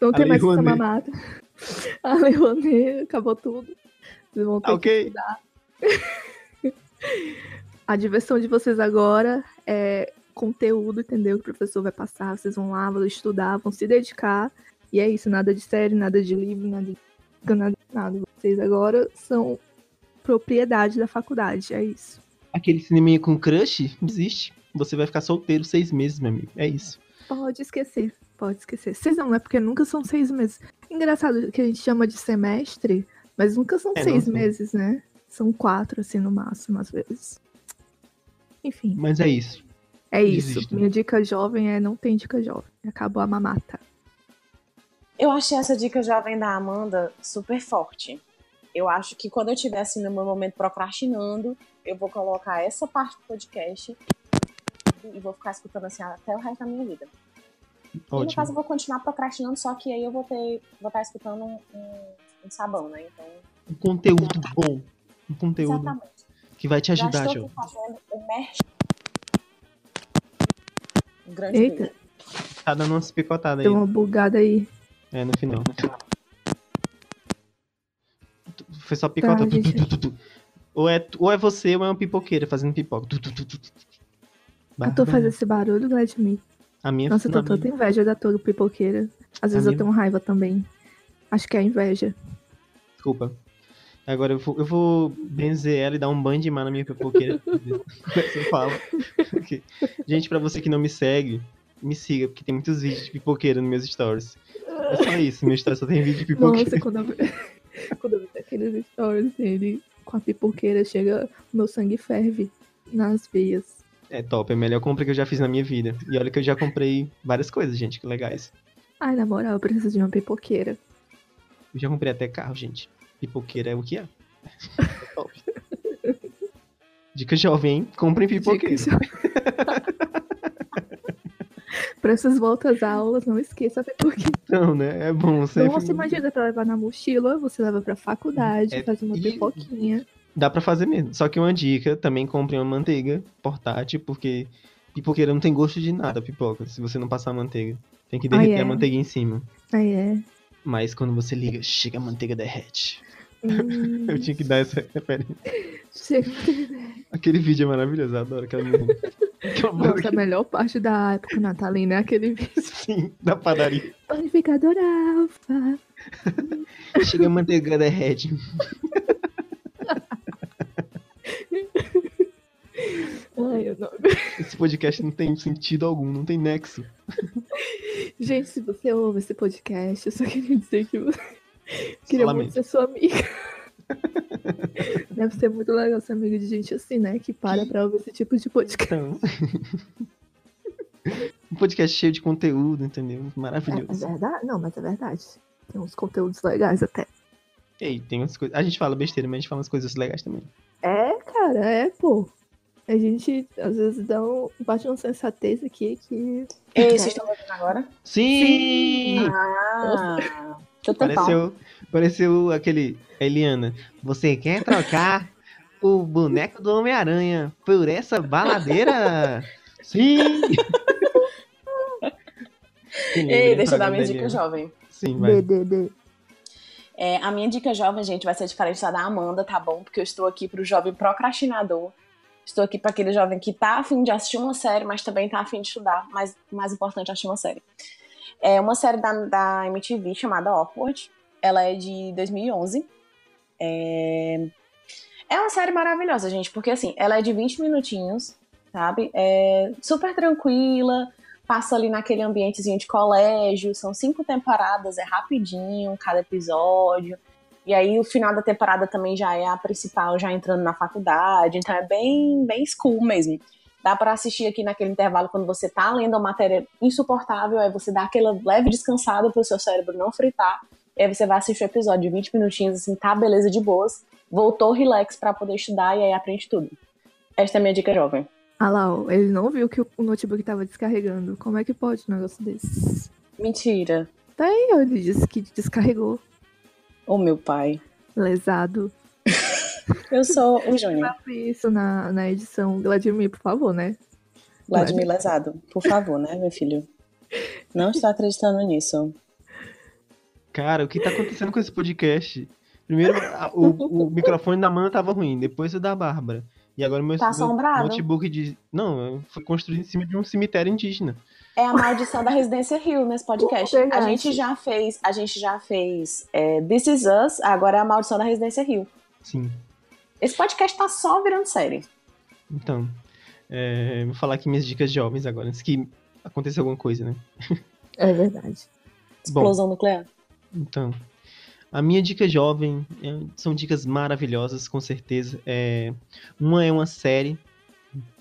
Não tem mais essa mamata. A Lei Rouanet, acabou tudo. Vocês vão ter Ah, ok. que estudar. <laughs> A diversão de vocês agora é conteúdo, entendeu? Que o professor vai passar, vocês vão lá, vão estudar, vão se dedicar. E é isso, nada de série, nada de livro, nada de nada, nada. Vocês agora são propriedade da faculdade, é isso. Aquele cineminha com crush? Existe. Você vai ficar solteiro seis meses, meu amigo. É isso. Pode esquecer, pode esquecer. Seis não, é porque nunca são seis meses. Engraçado que a gente chama de semestre, mas nunca são É, seis não meses, né? São quatro, assim, no máximo, às vezes. Enfim, Mas é isso. é isso. Desista. Minha dica jovem é não tem dica jovem. Acabou a mamata. Eu achei essa dica jovem da Amanda super forte. Eu acho que quando eu estiver assim no meu momento procrastinando, eu vou colocar essa parte do podcast e vou ficar escutando assim até o resto da minha vida. E no Ótimo. caso eu vou continuar procrastinando, só que aí eu vou ter vou estar escutando um, um- um sabão, né? Então, Um conteúdo bom. Um conteúdo exatamente. que vai te Já ajudar, estou João. aqui fazendo o merch. Um grande Eita. beijo. Tá dando umas picotadas aí. Deu uma bugada aí. É, no final. Foi só picota. Tá, gente. tu, tu. Ou, é, ou é você ou é uma pipoqueira fazendo pipoca. Tu, tu, tu, tu, tu. A Tô fazendo esse barulho, Vladimir. A minha Nossa, eu tô tanta minha- inveja da Toro Pipoqueira. Às vezes eu minha- tenho raiva também. Acho que é inveja. Desculpa. Agora eu vou, eu vou benzer ela e dar um banho de mar na minha pipoqueira. <laughs> Eu falo. Ok. Gente, pra você que não me segue, me siga, porque tem muitos vídeos de pipoqueira nos meus stories. É só isso, meu story só tem vídeo de pipoqueira. Nossa, quando eu, <laughs> quando eu vi aqueles stories dele com a pipoqueira, chega, meu sangue ferve nas veias. É top, é a melhor compra que eu já fiz na minha vida. E olha que eu já comprei várias coisas, gente, que legais. Ai, na moral, eu preciso de uma pipoqueira. Eu já comprei até carro, gente. Pipoqueira é o que é. É top. <laughs> Dica jovem, hein? Comprem pipoqueira. <laughs> Pra essas voltas às aulas, não esqueça a pipoqueira. Então, né? É bom sempre. Nossa, imagina pra levar na mochila, você leva pra faculdade, É, faz uma e- pipoquinha. Dá pra fazer mesmo. Só que uma dica, também compre uma manteiga portátil, porque pipoqueira não tem gosto de nada, pipoca, se você não passar manteiga. Tem que derreter é? a manteiga em cima. Aí é. Mas quando você liga, chega a manteiga derrete. Hum, <laughs> Eu tinha que dar essa referência. chega- Aquele vídeo é maravilhoso, eu adoro aquela. <laughs> Aquela Nossa, a melhor parte da época natalina é aquele vídeo. Sim, da padaria. Panificador alfa. <laughs> Chega a manteiga derrete. Ai, eu não... Esse podcast não tem sentido algum, não tem nexo. Gente, se você ouve esse podcast, eu só queria dizer que você... queria Solamente. muito ser sua amiga. Deve ser muito legal ser amiga de gente assim, né? Que para pra ouvir esse tipo de podcast. Então. um podcast cheio de conteúdo, entendeu? É, é Maravilhoso. verdade? Não, mas é verdade. Tem uns conteúdos legais até. Ei, tem umas coisas. A gente fala besteira, mas a gente fala umas coisas legais também. É, cara, é, pô. A gente, às vezes, dá um, bate uma sensatez aqui que... Ei, vocês estão me ouvindo agora? Sim! Ah, Chuta pau. Pareceu, pareceu aquele. Eliana, você quer trocar o boneco do Homem-Aranha por essa baladeira? <laughs> Sim! Ei, deixa eu dar minha dica jovem. Sim, vai. DDD. É, a minha dica jovem, gente, vai ser diferente da da Amanda, tá bom? Porque eu estou aqui pro jovem procrastinador. Estou aqui para aquele jovem que tá afim de assistir uma série, mas também tá afim de estudar. Mas mais importante assistir uma série. É uma série da, da MTV chamada Awkward. Ela é de 2011. É... é uma série maravilhosa, gente, porque assim, ela é de 20 minutinhos, sabe? É super tranquila, passa ali naquele ambientezinho de colégio, são cinco temporadas, é rapidinho cada episódio. E aí o final da temporada também já é a principal, já entrando na faculdade, então é bem, bem school mesmo. Dá pra assistir aqui naquele intervalo quando você tá lendo uma matéria insuportável, aí você dá aquela leve descansada pro seu cérebro não fritar, e aí você vai assistir o episódio de 20 minutinhos, assim, tá beleza de boas, voltou relax pra poder estudar e aí aprende tudo. Esta é a minha dica jovem. Ah lá, ele não viu que o notebook tava descarregando. Como é que pode um negócio desse? Mentira. Tá aí, ele disse que descarregou. Ô meu pai. Lesado. <laughs> Eu sou o Júnior. Isso na, na edição. Vladimir, por favor, né? Vladimir Lesado. Por favor, né, meu filho? Não estou acreditando nisso. Cara, o que tá acontecendo com esse podcast? Primeiro, a- o, o microfone da Amanda tava ruim, depois o da Bárbara. E agora meu, Tá assombrado. meu notebook de. Não, foi construído em cima de um cemitério indígena. É a maldição da Residência Rio nesse podcast. A gente já fez, a gente já fez é, This Is Us, agora é a maldição da Residência Rio. Sim. Esse podcast tá só virando série. Então, é, vou falar aqui minhas dicas jovens agora, antes que aconteça alguma coisa, né? É verdade. Bom, Explosão nuclear. então, a minha dica jovem é, são dicas maravilhosas, com certeza. É, uma é uma série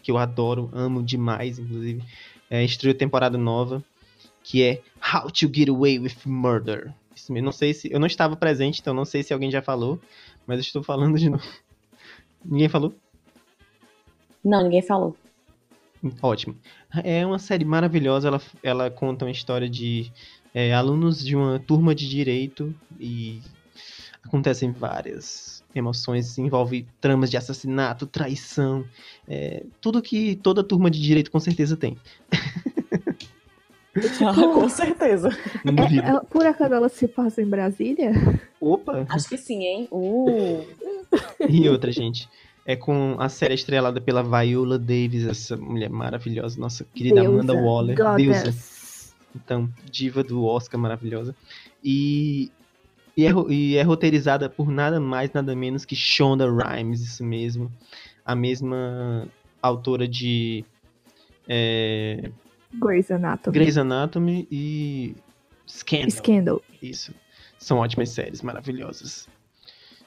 que eu adoro, amo demais, inclusive. É, estreou temporada nova, que é How to Get Away with Murder. Isso mesmo, não sei se eu não estava presente, então não sei se alguém já falou, mas eu estou falando de novo. <laughs> Ninguém falou? Não, ninguém falou. Ótimo. É uma série maravilhosa. Ela, ela conta uma história de é, alunos de uma turma de direito e acontecem várias emoções. Envolve tramas de assassinato, traição, é, tudo que toda turma de direito com certeza tem. <laughs> com <laughs> certeza. É, ela- por acaso ela se passa em Brasília? Opa! Acho que sim, hein? Uh. E outra, gente. É com a série estrelada pela Viola Davis, essa mulher maravilhosa, nossa querida Amanda Deusa, Waller. Deusa. Então, diva do Oscar maravilhosa. E, e, é, e é roteirizada por nada mais, nada menos que Shonda Rhimes, isso mesmo. A mesma autora de é, Grey's Anatomy. Grey's Anatomy e Scandal. Scandal. Isso. São ótimas séries, maravilhosas.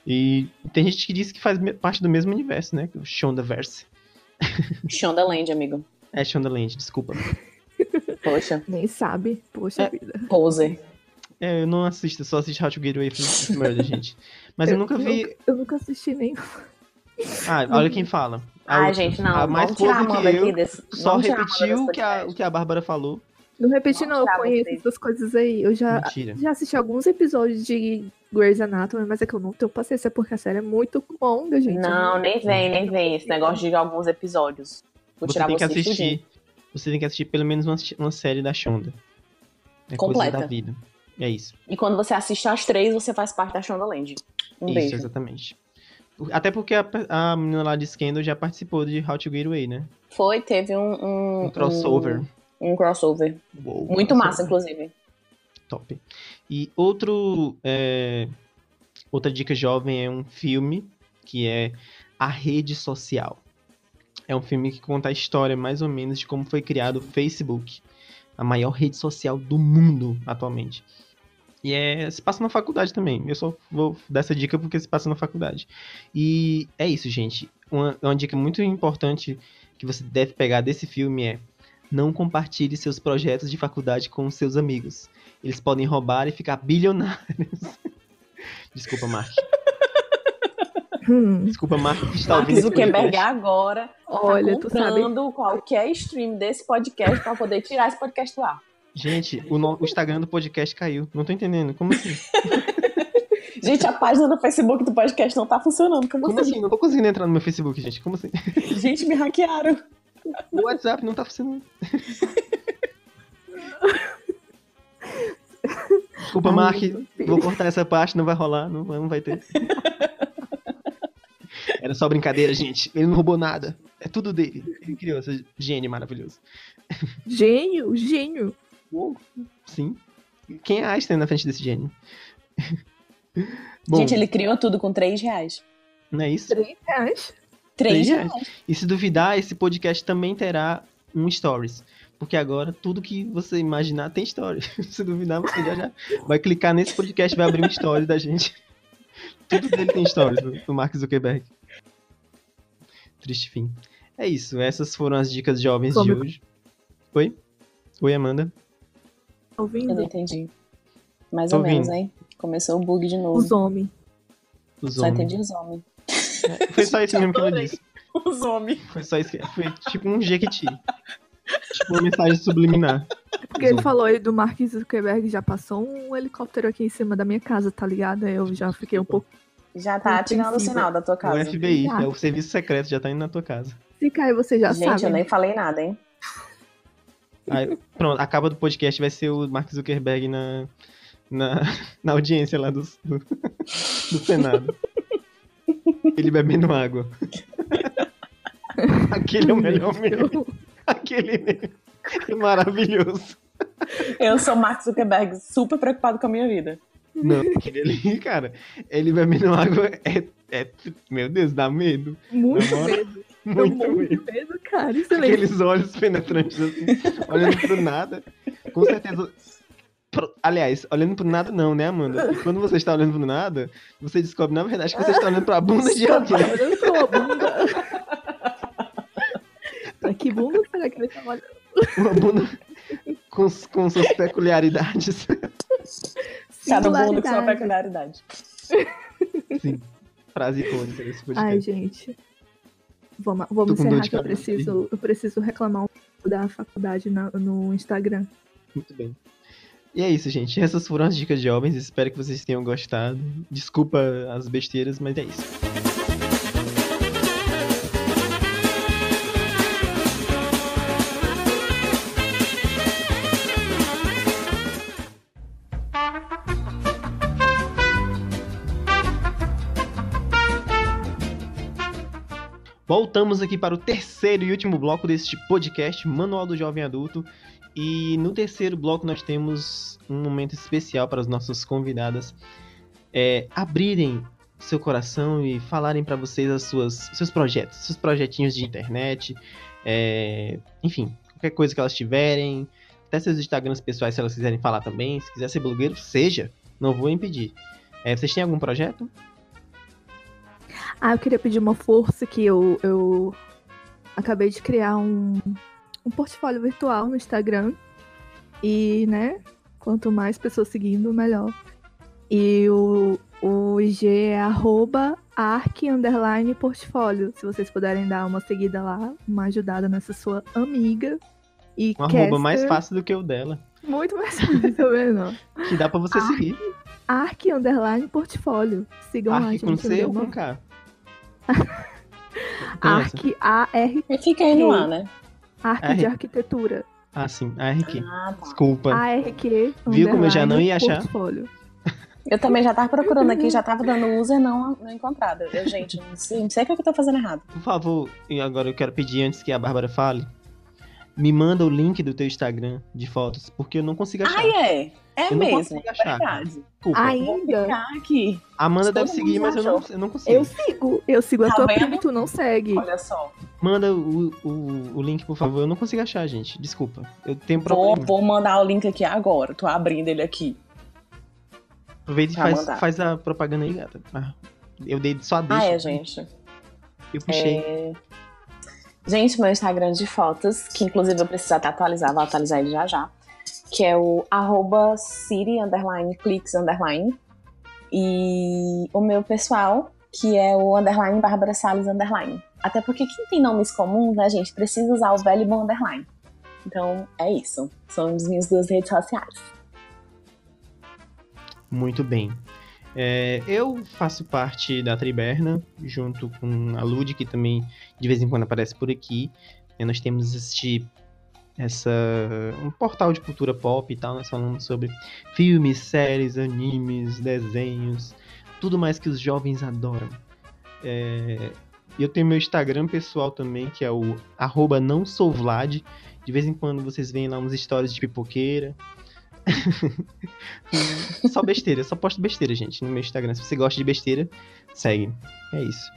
E tem gente que diz que faz parte do mesmo universo, né? O Shondaverse. Shondaland, amigo. É Shondaland, desculpa. <laughs> Poxa, Nem sabe. Poxa É. vida. poser. É, eu não assisto, só assisto How to Get Away with Murder, <laughs> gente. Mas eu, nunca vi. Eu nunca assisti nenhum. <laughs> Ah, olha quem fala. A Ai, outra. gente, não. A mais tirar a que eu aqui desse. só repetiu o que, a, o que a Bárbara falou. Não repeti, não. Eu conheço vocês. essas coisas aí. Eu já, Mentira. já assisti alguns episódios de Grey's Anatomy, mas é que eu não tenho paciência porque a série é muito longa, gente. Não, nem vem, nem vem. Esse negócio de alguns episódios. Vou Você tirar tem que assistir. Você tem que assistir pelo menos uma, uma série da Shonda. É Completa. da vida. É isso. E quando você assiste as três, você faz parte da Shondaland. Um isso, beijo. exatamente. Até porque a, a menina lá de Scandal já participou de How to Get Away, né? Foi, teve um, um, Um crossover. Um, um crossover. Uou, Muito crossover. massa, inclusive. Top. E outro, é, outra dica jovem é um filme que é A Rede Social. É um filme que conta a história mais ou menos de como foi criado o Facebook, a maior rede social do mundo atualmente. E é, se passa na faculdade também. Eu só vou dar essa dica porque se passa na faculdade. E é isso, gente. Uma, uma dica muito importante que você deve pegar desse filme é não compartilhe seus projetos de faculdade com seus amigos. Eles podem roubar e ficar bilionários. <laughs> Desculpa, Mark. Hum, Desculpa, Mark, que está ouvindo Zuckerberg podcast. agora olha, tá tu sabe. comprando qualquer stream desse podcast pra poder tirar esse podcast do ar. Gente, o, no- o Instagram do podcast caiu. Não tô entendendo. Como assim? <laughs> Gente, a página do Facebook do podcast não tá funcionando. Como, Como assim? assim? Não tô conseguindo entrar no meu Facebook, gente. Como assim? Gente, me hackearam. O WhatsApp não tá funcionando. Desculpa, Ai, Mark. Vou cortar essa parte, não vai rolar, não, não vai ter. Era só brincadeira, gente. Ele não roubou nada. É tudo dele. Ele criou esse gênio maravilhoso. Gênio, gênio. Uou, Sim. Quem é Einstein na frente desse gênio? <laughs> Bom, Gente, ele criou tudo com 3 reais. não é isso? Três reais. 3 reais. reais. E se duvidar, esse podcast também terá um stories. Porque agora tudo que você imaginar tem story. <laughs> se duvidar, você já, já vai clicar nesse podcast e vai abrir um story da gente. <laughs> Tudo dele tem stories do, do Mark Zuckerberg. Triste fim. É isso, essas foram as dicas jovens de Como- hoje. Oi? Oi, Amanda. Tá Eu não ouvindo? entendi. Mais Tô ou menos, ouvindo. hein? Começou o bug de novo. Os homens. Os Só homens. entendi os homens. Foi só isso mesmo que ela disse. Os homens. Foi só isso que... Foi tipo um jequiti. tipo uma mensagem subliminar. Porque ele falou aí do Mark Zuckerberg, já passou um helicóptero aqui em cima da minha casa, tá ligado? Eu já fiquei um pouco. Já tá tirando o sinal da tua O casa. FBI, Ah. é o serviço secreto, já tá indo na tua casa. Se cair, você já Gente, sabe. eu nem falei nada, hein? Aí, pronto, a capa do podcast vai ser o Mark Zuckerberg na, na, <laughs> na audiência lá do, do, <laughs> do Senado. Ele bebendo água. <laughs> Aquele é o melhor mesmo. Aquele é maravilhoso. Eu sou Mark Zuckerberg, super preocupado com a minha vida. Não, <laughs> aquele ali, cara, ele bebendo água é, é. Meu Deus, dá medo. Muito medo. <laughs> Muito medo. medo, cara. Isso é Aqueles olhos penetrantes assim, olhando pro nada. Com certeza. Aliás, olhando pro nada não, né, Amanda? Quando você está olhando pro nada, você descobre, na verdade, que você está olhando pra bunda de alguém. Eu sou a bunda. <laughs> Pra que bunda será que ele tá olhando? Uma bunda com, com suas peculiaridades. Cada mundo com sua peculiaridade. <laughs> Sim. Frase icônica desse Ai, podcast. gente. Vamos, vamos encerrar que eu preciso, eu preciso reclamar um pouco da faculdade na- no Instagram. Muito bem. E é isso, gente. Essas foram as dicas de jovens. Espero que vocês tenham gostado. Desculpa as besteiras, mas é isso. Voltamos aqui para o terceiro e último bloco deste podcast, Manual do Jovem Adulto. E no terceiro bloco nós temos um momento especial para as nossas convidadas é, abrirem seu coração e falarem para vocês as suas seus projetos, seus projetinhos de internet, é, enfim, qualquer coisa que elas tiverem, até seus Instagrams pessoais se elas quiserem falar também, se quiser ser blogueiro, seja, não vou impedir. É, vocês têm algum projeto? Ah, eu queria pedir uma força que eu, eu acabei de criar um, um portfólio virtual no Instagram. E, né, quanto mais pessoas seguindo, melhor. E o, o IG é arroba arc underline portfólio. Se vocês puderem dar uma seguida lá, uma ajudada nessa sua amiga. E Um arroba caster. mais fácil do que o dela, Muito mais fácil, <laughs> tá vendo? que dá para você Ah, seguir. Arc underline portfólio. Sigam lá, Arc gente. com C ou com K? <laughs> Arc, A-R, E fica aí no ar, né? Arc Arc. de arquitetura. Ah, sim, ARQ. Ah, tá. Desculpa. ARQ. Viu como eu já não ia achar? Portfólio. Eu também já tava procurando aqui, já tava dando user não, não encontrado. Eu, gente, não sei, não sei o que eu tô fazendo errado. Por favor, e agora eu quero pedir antes que a Bárbara fale, me manda o link do teu Instagram de fotos, porque eu não consigo achar. Ai, é. É Eu não mesmo. consigo É achar, verdade. Desculpa. Vou Ainda. ficar aqui. Amanda todo deve seguir, mas eu não, eu não consigo. Eu sigo. Eu sigo a Tá tua vendo? prima e tu não segue. Olha só. Manda o, o, o link, por favor. Eu não consigo achar, gente. Desculpa. Eu tenho Vou, problema. vou mandar o link aqui agora. Tô abrindo ele aqui. Aproveita e faz, mandar. faz a propaganda aí, gata. Ah, eu dei só a deixa. Ah, é, gente. Eu puxei. É... Gente, meu Instagram de fotos, que inclusive eu preciso até atualizar, vou atualizar ele já já. Que é o arroba underline underline. E o meu pessoal, que é o underline Bárbara Salles underline. Até porque quem tem nomes comuns, né, gente, precisa usar o velho bom underline. Então é isso. São as minhas duas redes sociais. Muito bem. É, eu faço parte da Triberna, junto com a Lud, que também de vez em quando aparece por aqui. É, nós temos este essa um portal de cultura pop e tal, nós falamos sobre filmes, séries, animes, desenhos, tudo mais que os jovens adoram. É, eu tenho meu Instagram pessoal também, que é o arroba não sou Vlad. De vez em quando vocês veem lá uns stories de pipoqueira. <laughs> só besteira, só posto besteira, gente, no meu Instagram. Se você gosta de besteira, segue. É isso.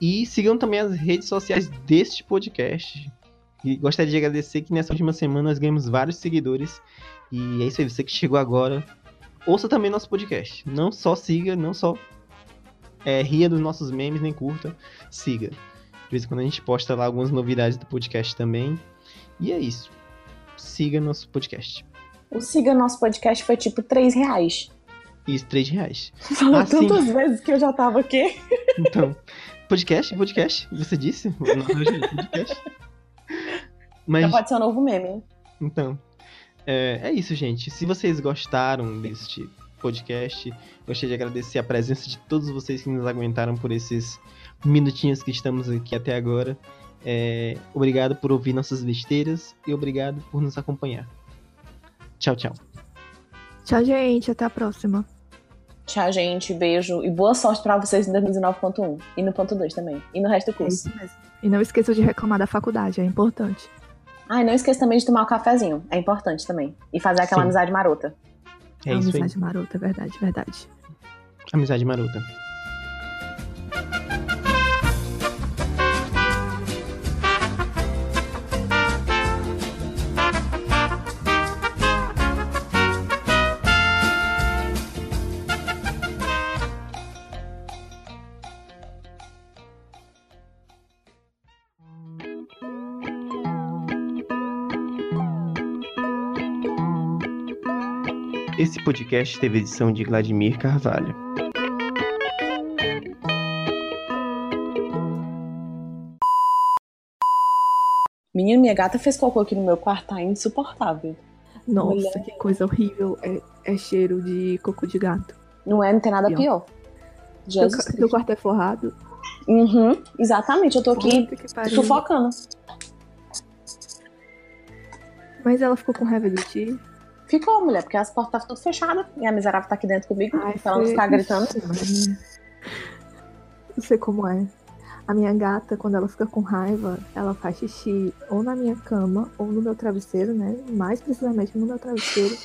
E sigam também as redes sociais deste podcast. E gostaria de agradecer que nessa última semana nós ganhamos vários seguidores. E é isso aí, você que chegou agora. Ouça também nosso podcast. Não só siga, não só é, ria dos nossos memes, nem curta. Siga. De vez em quando a gente posta lá algumas novidades do podcast também. E é isso. Siga nosso podcast. O Siga Nosso Podcast foi tipo 3 reais. Isso, 3 reais. <laughs> Falou Ah, sim. tantas vezes que eu já tava aqui. Então, podcast, podcast, você disse? <laughs> Não, podcast. Mas, Já pode ser um novo meme. então, é, é isso, gente. Se vocês gostaram deste podcast, gostaria de agradecer a presença de todos vocês que nos aguentaram por esses minutinhos que estamos aqui até agora. É, obrigado por ouvir nossas besteiras e obrigado por nos acompanhar. Tchau, tchau. Tchau, gente. Até a próxima. Tchau, gente. Beijo. E boa sorte pra vocês no 2019.1. E no ponto 2 também. E no resto do É curso. isso mesmo. E não esqueça de reclamar da faculdade, é importante. Ah, e não esqueça também de tomar o cafezinho. É importante também. E fazer aquela Sim. amizade marota. É isso aí. Amizade marota, é verdade, verdade. Amizade marota. Esse podcast teve edição de Vladimir Carvalho. Menino, minha gata fez cocô aqui no meu quarto, tá insuportável. Nossa, Mulher. que coisa horrível. É, é cheiro de cocô de gato. Não é, não tem nada Pior. pior. Seu, Jesus seu Cristo. quarto é forrado? Uhum, exatamente, eu tô aqui sufocando. Mas ela ficou com raiva de ti? Ficou, mulher, porque as portas estavam tudo fechadas e a miserável tá aqui dentro comigo, Ai, pra ela não ficar gritando. Eu sei como é. A minha gata, quando ela fica com raiva, ela faz xixi ou na minha cama ou no meu travesseiro, né? Mais precisamente no meu travesseiro.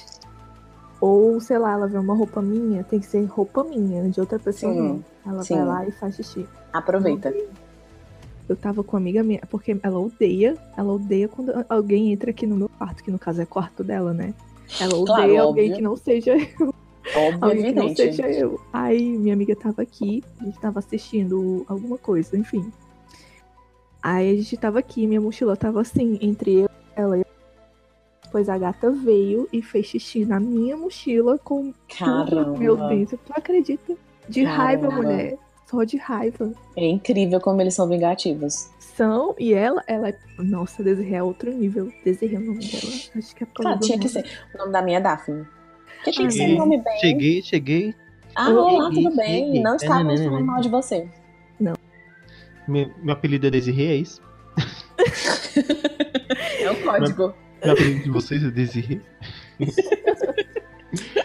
Ou, sei lá, ela vê uma roupa minha, tem que ser roupa minha, de outra pessoa Sim, não. Ela sim. vai lá e faz xixi. Aproveita. Eu tava com uma amiga minha, porque ela odeia, ela odeia quando alguém entra aqui no meu quarto, que no caso é quarto dela, né? Ela odeia Claro, alguém óbvio. que não seja Óbvio, alguém que não seja eu. Aí minha amiga tava aqui, a gente tava assistindo alguma coisa, enfim. Aí a gente tava aqui, minha mochila tava assim, entre eu, ela e eu. Pois a gata veio e fez xixi na minha mochila com tudo Caramba. meu dentro. Tu acredita? De raiva, Caramba. mulher. Só de raiva. É incrível como eles são vingativos. São, e ela, ela é. Nossa, Desirê é outro nível. Desirê é o nome dela. Acho que é por do tinha que ser. O nome da minha é Daphne. Porque tinha que ser um nome bem. Cheguei, cheguei. Ah, olá, tudo bem. cheguei. Não estávamos Nananana. falando mal de você. Meu, meu apelido é Desirê, é isso? <laughs> É o código. Meu apelido de vocês é Desirê? <laughs>